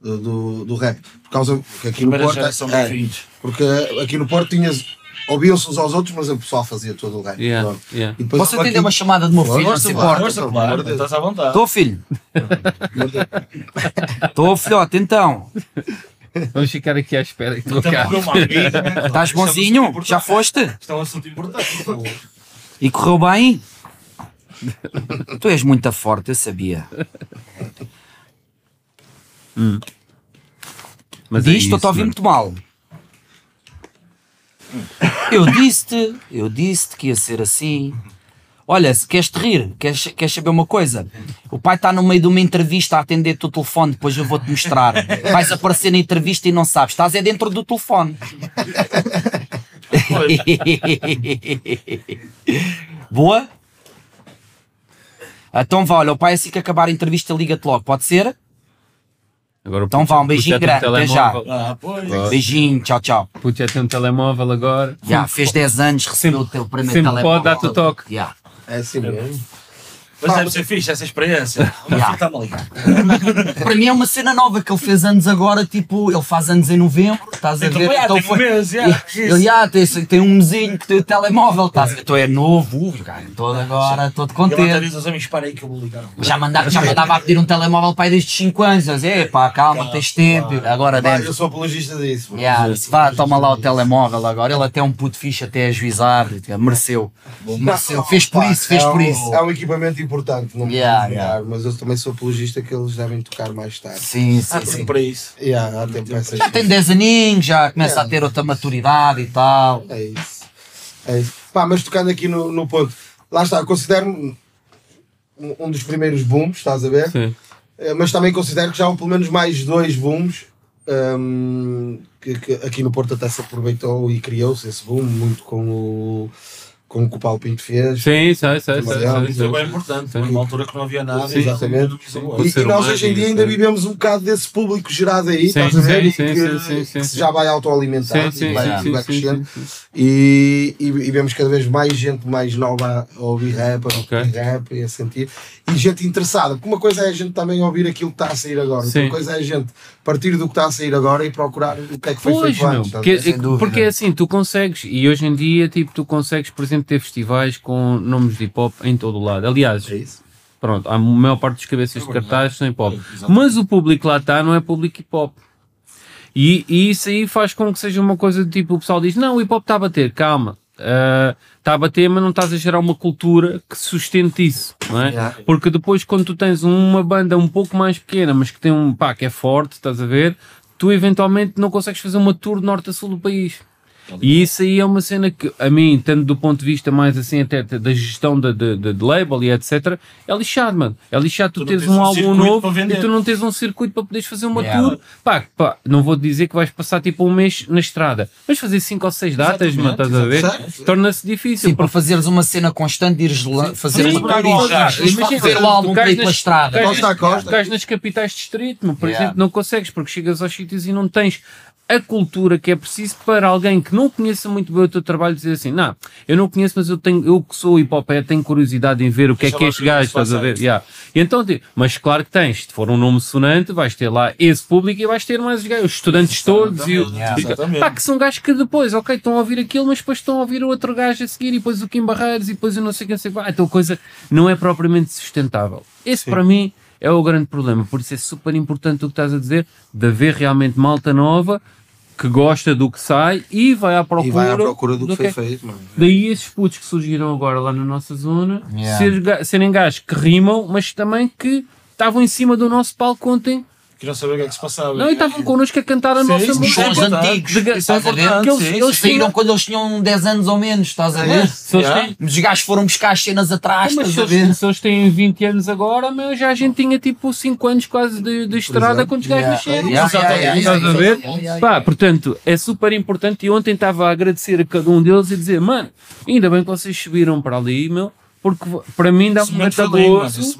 do, do, do rap. Por causa que aqui no Porto. é, ouvintes. porque aqui no Porto tinhas. Ouviam-se uns aos outros, mas o pessoal fazia todo o rap. Yeah, yeah. E depois Posso atender aqui- uma chamada do meu filho? Força, se importa. Força, claro, de Deus. estás à vontade. Estou, filho. Estou, filhote, então. Vamos ficar aqui à espera e uma amiga, né? Estás é bonzinho? Já foste? Isto é um assunto importante, por favor. E correu bem? tu és muito forte, eu sabia. Mas é Diz, estou-te isso, a ouvir muito mal. Eu disse-te, eu disse-te que ia ser assim. Olha, se queres te rir, queres, queres saber uma coisa? O pai está no meio de uma entrevista a atender-te o telefone, depois eu vou-te mostrar. Vais aparecer na entrevista e não sabes, estás é dentro do telefone. Boa? Então vá, olha, o pai assim que acabar a entrevista liga-te logo, pode ser? Agora Então vá, um beijinho um grande, até já. Ah, pois. Beijinho, tchau, tchau. Puto já tem um telemóvel agora. Já, fez 10 anos, recebeu o teu primeiro sempre telemóvel. pode dar-te o toque. Já. É assim mesmo. Mas deve ser fixe essa experiência. Meu Yeah. filho está-me a ligar. Para mim é uma cena nova que ele fez anos agora, tipo, ele faz anos em novembro, estás a Então, ver? ah, tem um mês, já, Ele já tem, tem um mesinho que tem o telemóvel, estás a ver? Tu é novo, cara, todo agora, todo Ele até contente. diz aos amigos, para aí que eu vou ligar. Já mandava, já mandava a pedir um telemóvel para aí desde 5 anos, mas é pá, calma, tens tempo, agora deve. eu sou apologista disso. Yeah, vá, toma lá o telemóvel agora. Ele até é um puto fixe, até ajuizar, mereceu. Mereceu, fez por isso, fez é por um, isso. É um equipamento importante, não Yeah, podemos yeah. mas eu também sou apologista que eles devem tocar mais tarde. Sim, Há sim, sim. tempo para isso. Yeah, há tempo essas Já tem 10 aninhos, já começa Yeah. a ter outra maturidade e tal. É isso. É isso. Pá, mas tocando aqui no, no ponto, lá está, considero-me um, um dos primeiros booms, estás a ver? Sim. Eh, Mas também considero que já há pelo menos mais dois booms hum, que, que aqui no Porto até se aproveitou e criou-se esse boom muito com o, como que o Paulo Pinto fez. Sim, sei, sei, sei. Mas é, sei, Isso é bem importante, numa altura que não havia nada. Sim, e exatamente. é Sim. E, e nós hoje em dia isso, ainda é. vivemos um bocado desse público gerado aí, Sim, estás a ver? sim, E sim, que, sim, sim, que sim. já vai autoalimentar Sim, sim, e vai, sim, vai sim, sim, crescendo. sim, sim. E, e, e vemos cada vez mais gente mais nova a ouvir rap, a Ok. ouvir rap e a sentir. E gente interessada, porque uma coisa é a gente também ouvir aquilo que está a sair agora, Sim. outra coisa é a gente partir do que está a sair agora e procurar o que é que foi Pois, feito antes. porque é assim, tu consegues, e hoje em dia, tipo, tu consegues, por exemplo, ter festivais com nomes de hip hop em todo o lado. Aliás, É isso. pronto, a maior parte dos cabeças de verdade. cartazes são hip hop. Exatamente. Mas o público lá está, não é público hip hop. E, e isso aí faz com que seja uma coisa de tipo, o pessoal diz, não, o hip hop está a bater, calma. ah, Está a bater, mas não estás a gerar uma cultura que sustente isso, não é? Yeah. Porque depois, quando tu tens uma banda um pouco mais pequena, mas que tem um pá que é forte, estás a ver, tu eventualmente não consegues fazer uma tour norte a sul do país. E isso aí é uma cena que, a mim, tanto do ponto de vista mais assim, até da gestão de, de, de- de label e etc., é lixado, mano. É lixado tu, Tu teres tens um um álbum novo e tu não tens um circuito para poderes fazer uma Yeah. tour. Pá, pá, não vou dizer que vais passar tipo um mês na estrada, mas fazer 5 ou 6 datas, mano, estás a ver? Torna-se difícil. Sim, para fazeres uma cena constante, ires lá- fazer Sim, uma tour, fazer o álbum para ir pela estrada. Costa a nas- costa. cais nas capitais de distrito, por exemplo, não consegues porque chegas aos sítios e não tens a cultura que é preciso para alguém que não conheça muito bem o teu trabalho dizer assim, não, eu não conheço, mas eu tenho, eu que sou hip hop, tenho curiosidade em ver o que é Deixa que lá este que gajo, estás a ver? Yeah. E então, tipo, mas claro que tens, se for um nome sonante, vais ter lá esse público e vais ter mais os gajos, os estudantes todos e o. Pá, que são gajos que depois, ok, estão a ouvir aquilo, mas depois estão a ouvir o outro gajo a seguir e depois o Kim Barreiros e depois eu não sei quem sei. Ah, então a coisa não é propriamente sustentável. Esse para mim é o grande problema. Por isso é super importante o que estás a dizer, de haver realmente malta nova que gosta do que sai e vai à procura, E vai à procura do que foi é- feito, mano. Daí esses putos que surgiram agora lá na nossa zona Yeah. serem gajos que rimam, mas também que estavam em cima do nosso palco ontem. Queriam saber o que é que se passava. Não, e estavam connosco a cantar a Sim, nossa sim, Os música. sons antigos, De- estás a ver? importante, eles- sim. eles Saíram tinham- quando eles tinham 10 anos ou menos, estás a ver? Se eles Yeah. têm- Os gajos foram buscar as cenas atrás, Mas estás se a ver? eles, se eles têm 20 anos agora, meu, já a gente tinha tipo 5 anos quase de, de estrada exemplo. quando os gajos Yeah. nasceram. Yeah, yeah, yeah, Estás a ver? yeah, yeah, yeah. Pá, portanto, é super importante e ontem estava a agradecer a cada um deles e dizer, mano, ainda bem que vocês subiram para ali, meu, porque para mim dá-me um grande gozo.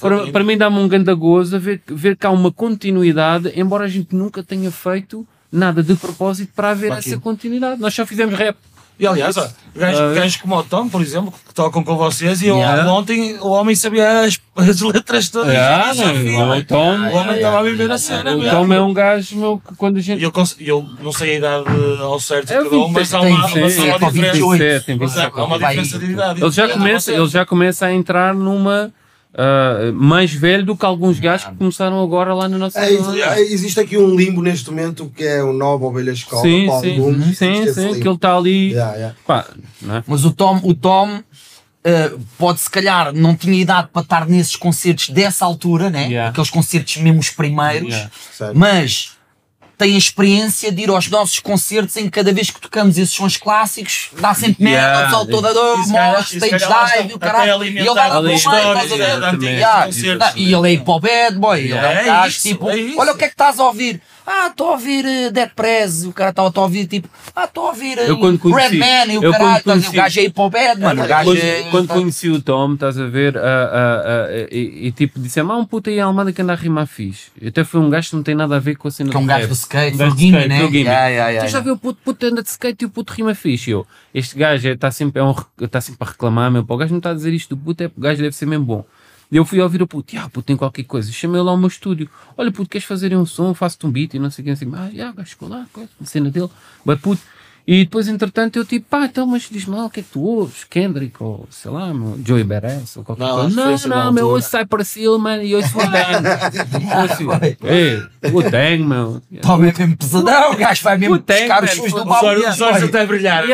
Para, para mim dá-me um grande gozo a ver, ver que há uma continuidade, embora a gente nunca tenha feito nada de propósito para haver Para essa aquilo. continuidade. Nós só fizemos rap. E aliás, ó, gajos, Ah. gajos como o Tom, por exemplo, que tocam com vocês, e Yeah. eu, ontem o homem sabia as, as letras todas. Ah, vi, meu, o Tom, o homem estava a viver a cena o mesmo. Tom é um gajo meu, que quando a gente. eu, eu não sei a idade ao certo de É cada um, mas há tem uma, mas há uma 27 ou diferença. 28. tem Mas há- uma diferença de idade. Ele já, começa, ele já começa a entrar numa ah, mais velho do que alguns gajos que começaram agora lá na nossa É, zona. é, existe aqui um limbo neste momento que é o Nova Ovelha Escola. Sim, para sim, alguns, existe sim, sim, que ele está ali. Yeah, yeah. Pá, não é? Mas o Tom, o Tom eh, pode se calhar não tinha idade para estar nesses concertos dessa altura, né? Yeah. Aqueles concertos mesmo os primeiros, mas tem a experiência de ir aos nossos concertos em que cada vez que tocamos esses sons clássicos dá sempre merda, Yeah. o pessoal toda a dor, E e se stage dive, o caralho, e ele dá ali para o histórias, meio, estás a ver? exatamente. Yeah. Concertos, Ah, E ele é hip hop bad boy, ele é É tipo, é olha o que é que estás a ouvir. Ah, estou a ouvir uh, Dead Press, o cara está a ouvir tipo, ah, estou a ouvir quando conheci- Redman e o eu caralho, ver? conheci- o gajo é hip hop bad, mano, o gajo Quando, é... quando conheci o Tom, estás a ver, ah, ah, e, e tipo, disse-me, ah, um puto aí Almada que anda a rimar fixe. Até foi um gajo que não tem nada a ver com a cena Que é um do gajo do skate, Um gajo o de Gimme, skate, né? foi o Gimme. Yeah, yeah, yeah, Tu já viu o puto, puto anda de skate e o puto rima fixe. Eu, este gajo está sempre, é um, está sempre a reclamar, meu, pá, o gajo não está a dizer isto do puto, é o gajo deve ser mesmo bom. Eu fui ouvir o puto, ah, puto tem qualquer coisa. Chamei lá ao meu estúdio. Olha, puto, queres fazer um som? Faço-te um beat e não sei o que. Assim, ah, já, gajo ficou lá, coisa, cena dele. Mas puto. E depois, entretanto, eu tipo, pá, então, mas diz-me lá o que é que tu ouves? Kendrick ou sei lá, meu, Joey Beres ou qualquer Não, coisa. Não, da não, meu, ouço Cypress Hill, mano, e ouço o Tang. Ei, o Tang, meu. Tom é mesmo pesadão, o gajo vai mesmo buscar os chus do balde. os olhos até brilhar.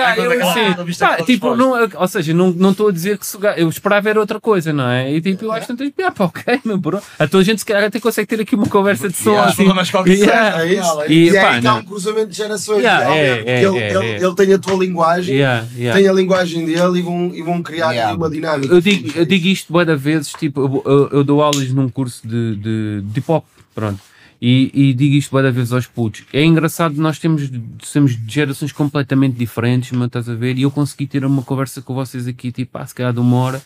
Tipo, não, ou seja, não não estou a dizer que se o ga- eu esperava era outra coisa, não é? E tipo, eu acho que não ah, pá, ok, meu bro. A tua gente se calhar até consegue ter aqui uma conversa de som Yeah, assim. mais qualquer Yeah. É isso. E, é pá, não. um cruzamento de gerações. É, é, ele, é, ele, tem a tua linguagem, Yeah, yeah. tem a linguagem dele e vão, e vão criar Yeah. aqui uma dinâmica. Eu digo, eu digo isto boa vezes, tipo, eu, eu- eu dou aulas num curso de, de, de hip hop, pronto. E, e digo isto várias vezes aos putos. É engraçado, nós temos, somos de gerações completamente diferentes, mas estás a ver? E eu consegui ter uma conversa com vocês aqui, tipo, ah, se calhar de uma hora,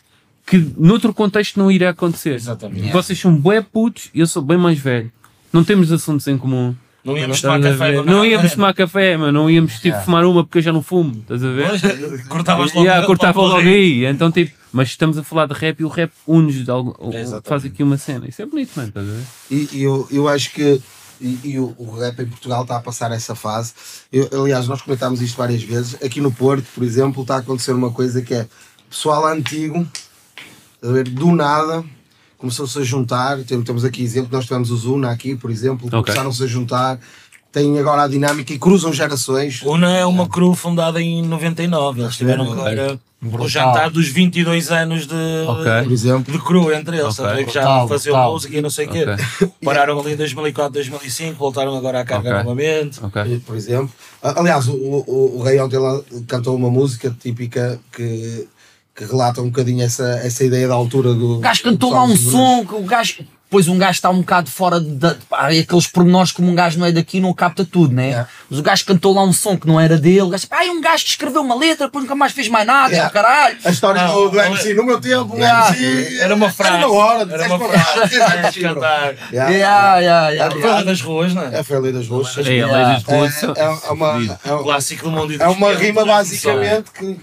que noutro contexto não iria acontecer. Exatamente. Vocês são bué putos e eu sou bem mais velho. Não temos assuntos em comum. Não íamos Estás tomar a café ver? Não íamos né? tomar café, mas não íamos tipo Yeah. fumar uma porque eu já não fumo. Estás a ver? Pois, Cortavas logo. yeah, cortava logo aí. Então, tipo, mas estamos a falar de rap e o rap une-nos de algo, Exatamente. faz aqui uma cena. Isso é bonito, mano, estás a ver? E, e eu, eu acho que e, e o, o rap em Portugal está a passar essa fase. Eu, aliás, nós comentámos isto várias vezes. Aqui no Porto, por exemplo, está a acontecer uma coisa que é pessoal antigo, a ver, do nada, começou-se a juntar. Tem- Temos aqui exemplo, nós tivemos o Zuna aqui, por exemplo, começaram-se a juntar. Têm agora a dinâmica e cruzam gerações. Una é uma crew fundada em 99. Eles tiveram agora o jantar dos 22 anos de, Ok. Por exemplo, de crew entre eles. Ok. estás a ver que já Brutal, faziam brutal. música e não sei o quê. Ok. Pararam ali em 2004, 2005, voltaram agora à carga Ok. novamente. Ok. por exemplo. Aliás, o, o, o Rei ontem cantou uma música típica que, que relata um bocadinho essa, essa ideia da altura do. O gajo cantou lá um som que o gajo. Depois um gajo está um bocado fora da. Pá, aqueles pormenores como um gajo não é daqui não capta tudo, né? Yeah. Mas o gajo cantou lá um som que não era dele. O gajo, pá, é um gajo que escreveu uma letra, depois nunca mais fez mais nada, Yeah. caralho. A história Não, do, do MC, no meu tempo, o Yeah. MC. Era uma frase. Era uma hora, Era uma frase. de cantar. Yeah. Yeah, yeah, yeah, Foi a das ruas, não é? É, foi a lei das ruas. Ei, a lei das É, ruas. só- é, é uma, é, O clássico do mundo é uma rima basicamente que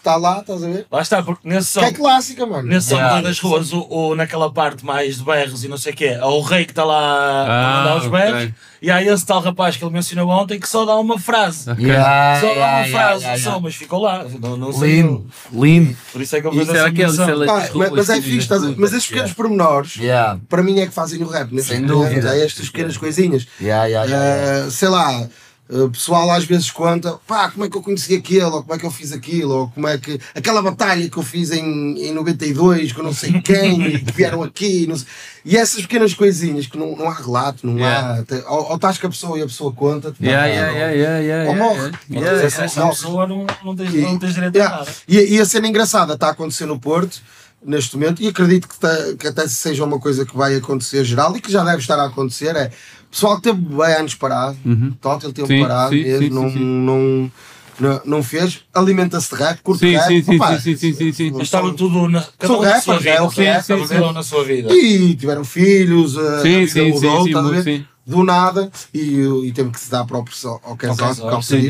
está lá, estás a ver? Lá está, porque nesse Que é som, clássica, mano. nesse som Yeah. da das ruas, o, o- naquela parte mais de berros e não sei o quê, há o rei que está lá a Ah, mandar os ok. berros, e há esse tal rapaz que ele mencionou ontem que só dá uma frase. Ok. Yeah, Só dá yeah, uma yeah, frase, yeah, só, yeah. mas ficou lá. Não, não. Lindo, lindo. Por isso é que eu era essa aquele, mas, mas é fixe, estás a- mas esses pequenos pormenores, Yeah, para mim é que fazem o rap. Sem momentos, dúvida. É estas pequenas coisinhas. yeah, yeah, yeah, yeah. Eh, sei lá, o pessoal às vezes conta, pá, como é que eu conheci aquilo, ou como é que eu fiz aquilo, ou como é que. aquela batalha que eu fiz em, em 92 com não sei quem, e que vieram aqui, não sei- e essas pequenas coisinhas que não, não há relato, não Yeah. há. Ou, ou estás com a pessoa e a pessoa conta, Yeah, yeah, yeah, yeah, yeah, Ou morre. yeah. Yeah, essa, essa pessoa não, não, tens, não tens direito a Yeah. nada. E, e a cena engraçada está a acontecer no Porto neste momento e acredito que, tá- que até seja uma coisa que vai acontecer geral e que já deve estar a acontecer é pessoal que teve bem anos parado, total tempo Sim, parado sim, mesmo, sim, não, sim, sim. Não, não, não fez, alimenta-se de rap, curte Sim, rap, sim, sim, opá, sim, sim, sim, sim. Mas estava tudo na, cada São um na sua vida. é o que é, sim, cada um sim. na sua vida. e tiveram filhos, a, a Sim, vida sim, mudou, sim, sim, a sim. do nada e, e temos que se dar próprios ao, ao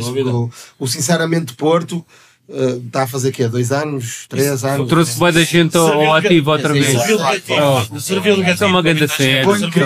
dúvida. porque o, o Sinceramente Porto eh, está a fazer quê? Dois anos? Três anos? Trouxe boa da gente ao, ao ativo outra vez. Serviu de gatinho. Isso é uma grande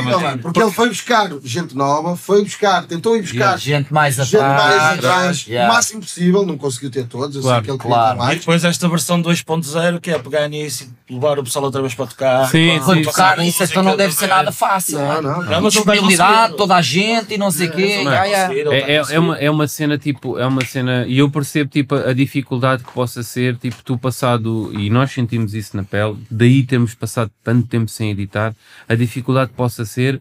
mano, porque ele foi buscar gente nova, foi buscar, tentou ir buscar gente mais gente mais atrás. o máximo possível, não conseguiu ter todos, eu Claro, sei que ele queria claro. ter E mais. depois esta versão 2.0 que é pegar nisso e levar o pessoal outra vez para tocar. Sim, para- Foi sim. tocar nisso, então não deve ser nada fácil. Não, não, Não, Disponibilidade, toda a gente e não sei o quê. É, é, está é, uma, é uma cena tipo, é uma cena, e eu percebo tipo a dificuldade que possa ser, tipo, tu passado, e nós sentimos isso na pele, daí temos passado tanto tempo sem editar, a dificuldade que possa ser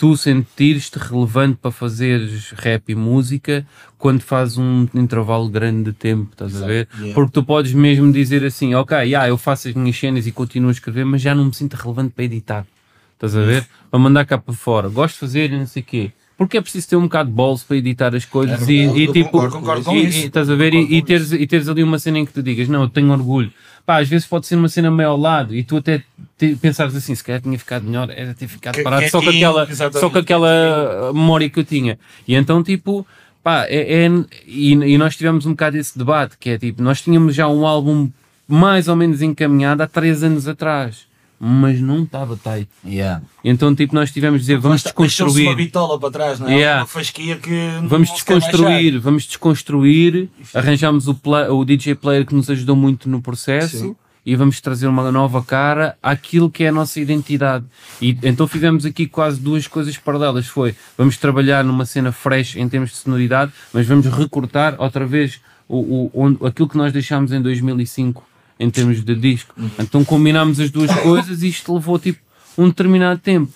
tu sentires-te relevante para fazeres rap e música quando fazes um intervalo grande de tempo, estás a ver? yeah. Porque tu podes mesmo dizer assim, ok, yeah, eu faço as minhas cenas e continuo a escrever, mas já não me sinto relevante para editar. Estás a ver? Para mandar cá para fora. Gosto de fazer e não sei o quê. Porque é preciso ter um bocado de bolso para editar as coisas É e, verdade, e eu tipo, concordo, concordo com e- isso. e estás a ver? E, e teres, e teres ali uma cena em que tu digas, não, eu tenho orgulho. Pá, às vezes pode ser uma cena meio ao lado e tu até te, pensares assim, se calhar tinha ficado melhor, era ter ficado Que- parado só com quietinho, aquela, exatamente, só com aquela memória que eu tinha. E então, tipo, pá, é, é- e, e nós tivemos um bocado esse debate, que é tipo, nós tínhamos já um álbum mais ou menos encaminhado há três anos atrás, mas não estava tight. Yeah. Então, tipo, nós tivemos de dizer, vamos uma desconstruir. bitola para trás, não é? Yeah. Uma fasquia que Vamos desconstruir, vamos desconstruir. Arranjámos o, o DJ player que nos ajudou muito no processo Sim. e vamos trazer uma nova cara àquilo que é a nossa identidade. E então fizemos aqui quase duas coisas paralelas. Foi, vamos trabalhar numa cena fresh em termos de sonoridade, mas vamos recortar outra vez o, o, onde- aquilo que nós deixámos em 2005 em termos de disco. Então combinámos as duas coisas e isto levou tipo um determinado tempo.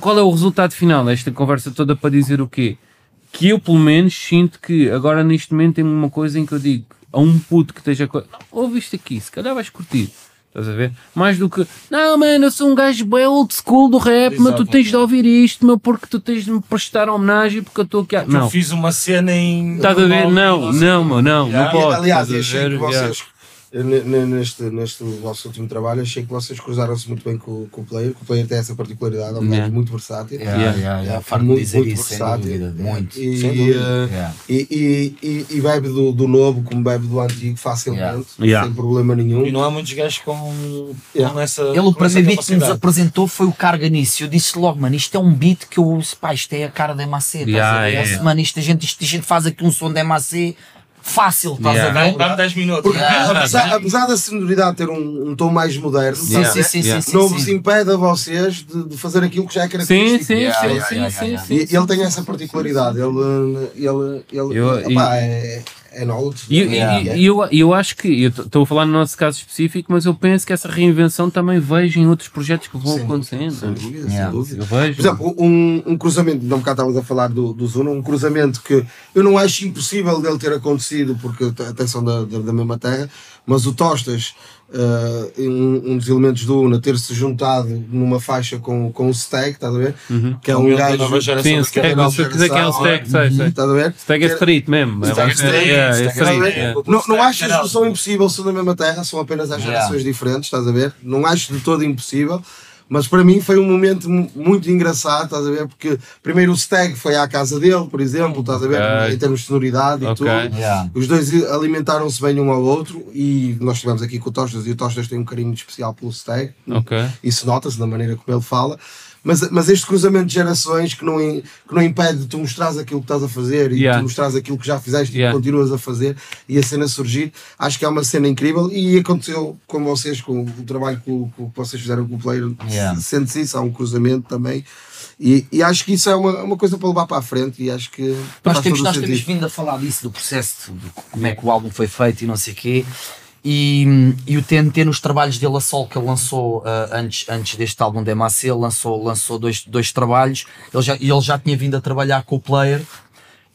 Qual é o resultado final? Esta conversa toda para dizer o quê? Que eu, pelo menos, sinto que agora neste momento tem uma coisa em que eu digo a um puto que esteja. co- Não, ouve isto aqui, se calhar vais curtir. Estás a ver? Mais do que, não, mano, eu sou um gajo bem old school do rap, mas tu Exato. tens de ouvir isto, meu, porque tu tens de me prestar homenagem porque eu estou aqui. a-" Eu Não, fiz uma cena em. estás a ver? Não, não, meu, não, não Yeah. pode. Aliás, achei que ver? Yeah. vocês, neste, neste vosso último trabalho, achei que vocês cruzaram-se muito bem com, com o player, que o player tem essa particularidade, é um Yeah. muito versátil. Yeah, Yeah. yeah, yeah. Yeah, Farto muito, dizer muito isso, versátil. dúvida. Muito. E, eh, Yeah. e, e, e, e bebe do, do novo como bebe do antigo facilmente, Yeah. Yeah. sem problema nenhum. E não há muitos gajos com, Yeah. com essa. Ele, o primeiro beat que nos apresentou foi o Carga Nisso. Eu disse logo, mano, isto é um beat que eu pá, isto é a cara da MAC. estás Yeah, a ver? yeah. Mano, isto a, gente, isto a gente faz aqui um som da MAC fácil, estás Yeah. a ver? Dá-me 10 minutos. Porque Yeah. apesar, apesar da sonoridade ter um, um tom mais moderno, Sim, Yeah. sim, sim, Yeah. sim, não sim. vos impede a vocês de, de fazer aquilo que já é Sim, característico. sim, Yeah, sim, yeah, sim, yeah, sim, yeah. sim. E ele tem essa particularidade, ele, ele, ele Eu- opá, e- é, é knowledge. E, e- Yeah. e- e eu, eu acho que, eu estou a falar no nosso caso específico, mas eu penso que essa reinvenção também vejo em outros projetos que vão acontecendo. Sem dúvida, Yeah. sem dúvida. Eu vejo. Por exemplo, um, um cruzamento, não bocado estavas a falar do, do Zuna, um cruzamento que eu não acho impossível dele ter acontecido, porque até são da, da, da mesma terra, mas o Tostas, eh, um, um dos elementos do Una, ter-se juntado numa faixa com, com o Stag, estás a ver? Que é um gajo. nova geração Sim, da Stag, nova se eu quiser que é o Stag, sei, sei. Estás a ver? Stag é street mesmo. é Stag é street, é é. Não, não acho que não são impossíveis, são da mesma terra, são apenas Yeah. gerações diferentes, estás a ver? Não acho de todo impossível, mas para mim foi um momento mu- muito engraçado, estás a ver? Porque primeiro o Stag foi à casa dele, por exemplo, estás a ver? Ok. Em termos de sonoridade e Ok. tudo. Yeah. Os dois alimentaram-se bem um ao outro e nós estivemos aqui com o Tostas e o Tostas tem um carinho especial pelo Stag. Ok. Isso nota-se na maneira como ele fala. Mas, mas este cruzamento de gerações que não, que não impede de tu mostrares aquilo que estás a fazer e Yeah. tu mostrares aquilo que já fizeste Yeah. e que continuas a fazer e a cena surgir, acho que é uma cena incrível e aconteceu com vocês, com o trabalho que, o- que vocês fizeram com o player, Yeah. sente-se isso, há um cruzamento também e, e acho que isso é uma, uma coisa para levar para a frente e acho que Nós, temos, nós temos vindo a falar disso, do processo, de como é que o álbum foi feito e não sei o quê. E, e o TNT nos trabalhos dele a sol que ele lançou ah, antes, antes deste álbum da MAC, lançou, lançou dois, dois trabalhos. Ele já, e ele já tinha vindo a trabalhar com o player.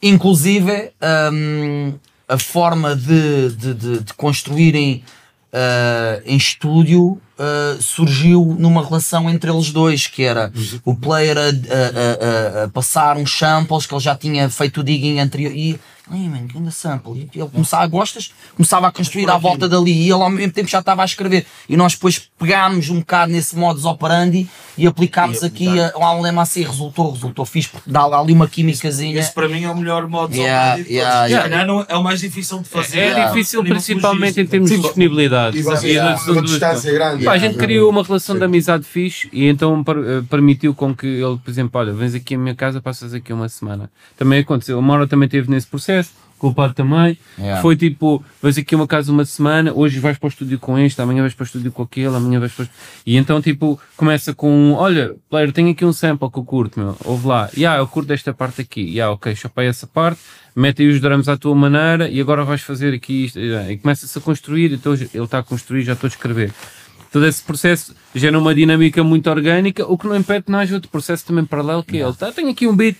Inclusive, hum, a forma de, de, de, de construírem ah, em estúdio ah, surgiu numa relação entre eles dois, que era o player a, a- a- a- a passar uns samples que ele já tinha feito o digging anterior e Ai, mano, que ainda sample. E ele começava a gostas, começava a construir à volta dali e ele ao mesmo tempo já estava a escrever. E nós depois pegámos um bocado nesse modus operandi e aplicámos aqui a- ao álbum MAC. Resultou, resultou fixe, porque dá ali uma químicazinha. Esse para mim é o melhor modo de Yeah, operandi de yeah, yeah. calhar não- é o mais difícil de fazer. É Yeah. difícil, principalmente em termos de Sim, disponibilidade. E E distância grande. Pá, a gente Yeah. criou uma relação de amizade fixe e então eh, permitiu com que ele, por exemplo, olha, vens aqui à minha casa, passas aqui uma semana. Também aconteceu, a Maura também esteve nesse processo, com o pai também. Yeah. Foi tipo, vens aqui a uma casa uma semana, hoje vais para o estúdio com este, amanhã vais para o estúdio com aquele, amanhã vais para o... E então, tipo, começa com, olha, player, tenho aqui um sample que eu curto, meu, ouve lá. Yeah, eu curto esta parte aqui. Yeah, ok, chapei essa parte, mete aí os drums à tua maneira e agora vais fazer aqui isto. E começa-se a construir, então ele está a construir, já estou a escrever. Todo esse processo gera uma dinâmica muito orgânica, o que não impede que não haja outro processo também paralelo, que é ele, tá, tenho aqui um beat,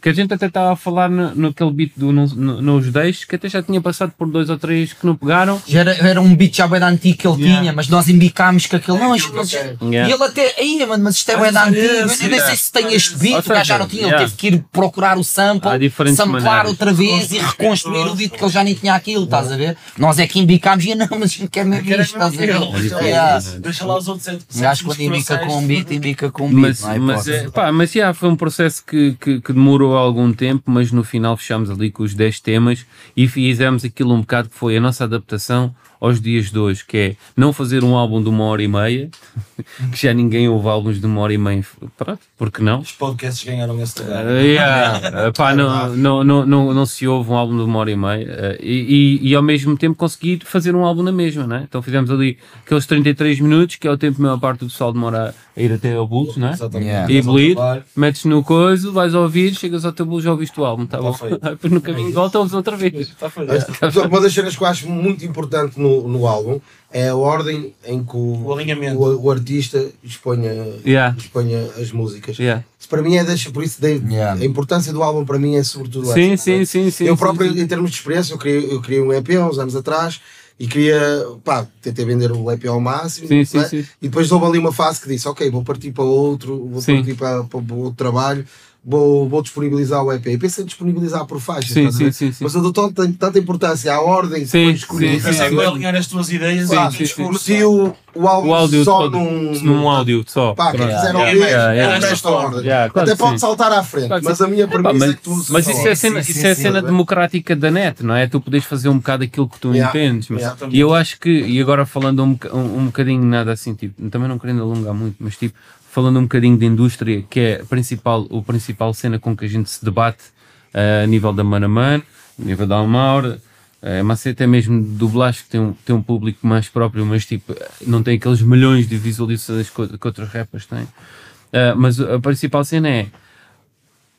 que a gente até estava a falar no, naquele beat do Não, não, não os deixes, que até já tinha passado por dois ou três que não pegaram. Já era, era um beat já bem antigo que ele tinha, mas nós embicámos com aquele. Não, Yeah. E ele até. Aí, mano, mas isto é bem antigo. Eu nem sei se tem este beat, Ou o gajo já seja, não tinha. Ele yeah. teve que ir procurar o sample, samplar maneiras. outra vez e reconstruir o beat, porque ele já nem tinha aquilo, estás a ver? Nós é que embicámos e não, mas gente quer mesmo isto, estás a ver? Yeah. Deixa lá os outros Um gajo quando embica com um beat, embica com um beat. Mas, não é mas, pá, mas yeah, foi um processo que, que, que demorou algum tempo, mas no final fechámos ali com os 10 temas e fizemos aquilo um bocado que foi a nossa adaptação aos dias de hoje, que é não fazer um álbum de uma hora e meia, que já ninguém ouve álbuns de uma hora e meia, pronto, porque não? Os podcasts ganharam esse lugar. Uh, yeah. Pá, não, não, não, não, não se ouve um álbum de uma hora e meia uh, e, e, e ao mesmo tempo conseguir fazer um álbum na mesma, né? Então fizemos ali aqueles 33 minutos, que é o tempo que a maior parte do pessoal demora a ir até ao bulto, né? Exatamente. Yeah. E bleed, metes no coisa, vais ouvir, chegas ao teu bulto, já ouviste o álbum, tá bom? feito. Depois no caminho volta ouves outra vez. Está feito. Uma das cenas que eu acho muito importante no, no álbum é a ordem em que o, O alinhamento. o, o artista exponha, Yeah. exponha as músicas. Yeah. Isso para mim é deixa, por isso de- Yeah. a importância do álbum para mim é sobretudo Sim, essa, sim, sim, sim. Eu sim, próprio, sim. em termos de experiência, eu criei, eu criei um EP há uns anos atrás e queria, pá, tentei vender o EP ao máximo. Sim, sim, sim. E depois houve ali uma fase que disse: Ok, vou partir para outro, vou Sim. partir para, para, para outro trabalho, vou, vou disponibilizar o EP. E pensei em disponibilizar por faixa. Sim, sim, sim, sim. Mas eu dou tanta, tanta importância à ordem que Sim, depois escolhi. sim, Sim, sim, sim, alinhar as tuas ideias Pá, e. Meti o, o álbum O áudio só num, num áudio só. Pá, quem quiser Yeah, ouvir, yeah, yeah. é nesta ordem. Yeah, claro Até pode sim. saltar à frente, Claro mas a minha premissa mas, é que tu mas isso é cena, sim, isso é cena sim. democrática da net, não é? Tu podes fazer um bocado aquilo que tu entendes. E eu acho que, e agora falando um, um, um bocadinho nada assim, tipo, também não querendo alongar muito, mas tipo, falando um bocadinho de indústria, que é a principal, o principal cena com que a gente se debate eh, a nível da Man a nível da Almaura, é mas até mesmo de dublagem que tem um, tem um público mais próprio, mas tipo, não tem aqueles milhões de visualizações que, que outros rappers têm. Eh, mas a principal cena é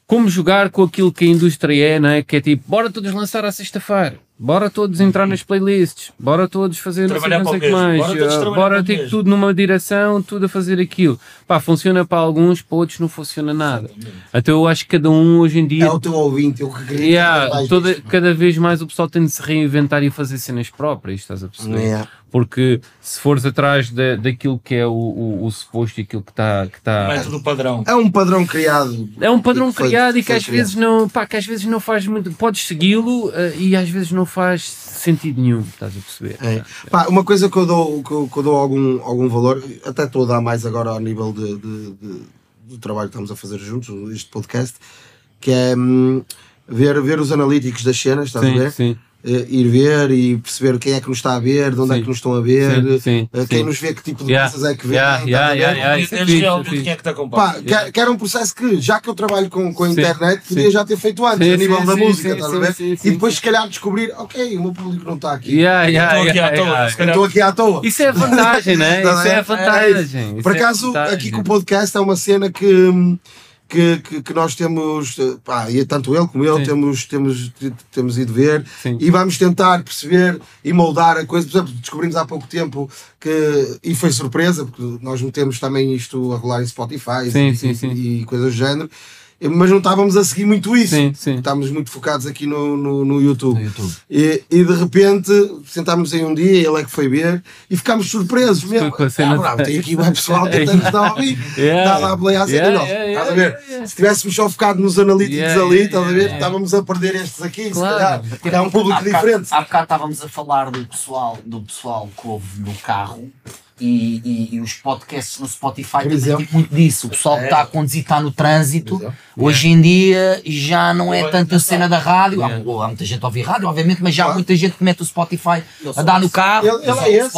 como jogar com aquilo que a indústria é, não é? Que é tipo, bora todos lançar à sexta-feira, bora todos entrar nas playlists, bora todos fazer não sei, Trabalhar não sei o para que mais, bora todos ah, bora ter mesmo. tudo numa direção, tudo a fazer aquilo. Pá, funciona para alguns, para outros não funciona nada. Então eu acho que cada um hoje em dia. É o teu ouvinte, eu que acredito Yeah, toda, nisto. cada vez mais o pessoal tem de se reinventar e fazer cenas próprias, estás a perceber? Yeah. Porque se fores atrás da, daquilo que é o, o, o suposto e aquilo que está. Que tá, método padrão. É um padrão criado. é um padrão que foi- criado e que às vezes não, pá, que às vezes não faz muito. Podes segui-lo eh, e às vezes não faz sentido nenhum, estás a perceber? É. Pá, uma coisa que eu dou, que eu, que eu dou algum, algum valor, até estou a dar mais agora ao nível de, de- de- do trabalho que estamos a fazer juntos, este podcast, que é hum, ver, ver os analíticos das cenas, estás a Sim, ver? sim. Eh, ir ver e perceber quem é que nos está a ver, de onde é Sim. que nos estão a ver, Sim, sim, eh, quem sim. nos vê, que tipo de Yeah, coisas é que vê. yeah, estás yeah, a ver? yeah, isso é realmente isso é quem é que te acompanha. Pá, que, que era um processo que, já que eu trabalho com, com a Sim, internet, podia já ter feito antes, Sim, a nível sim, da sim, música, sim, estás sim, a ver? sim, sim, e depois, se calhar, descobrir, ok, o meu público não está aqui. Estou aqui à toa, yeah. se calhar- Estou aqui à toa. Isso é a vantagem, né? Tá Isso é a bem? vantagem. Por Isso é a acaso, aqui com o podcast é uma cena que, que, que, que nós temos, eh, pá, e tanto ele como eu Sim. temos, temos, temos ido ver Sim. e vamos tentar perceber e moldar a coisa. Por exemplo, descobrimos há pouco tempo que, e foi surpresa, porque nós metemos também isto a rolar em Spotify Sim, e, e coisas do género, mas não estávamos a seguir muito isso. Sim, sim. Estávamos muito focados aqui no, no, no YouTube. No YouTube. E, e de repente sentámos em um dia, ele é que foi ver e ficámos surpresos mesmo. com a cena Ah, de- bravo, tem aqui o pessoal que tanto está a ouvir, Yeah. está a playar a cena Yeah, nós, yeah, estás a ver? yeah, yeah. Se estivéssemos só focado nos analíticos Yeah, ali, yeah, estás a ver? Estávamos a perder estes aqui, Claro. se calhar, porque é um público Há bocado- diferente. Há bocado estávamos a falar do pessoal, do pessoal que ouve no carro e, e- e os podcasts no Spotify também exemplo. tem muito disso. O pessoal que está a conduzir, está no trânsito. Por. Hoje em dia já não é tanto a cena da rádio. Há, Yeah. há muita gente a ouvir rádio, obviamente, mas já há muita gente que mete o Spotify a dar no carro. Ele, ele é esse.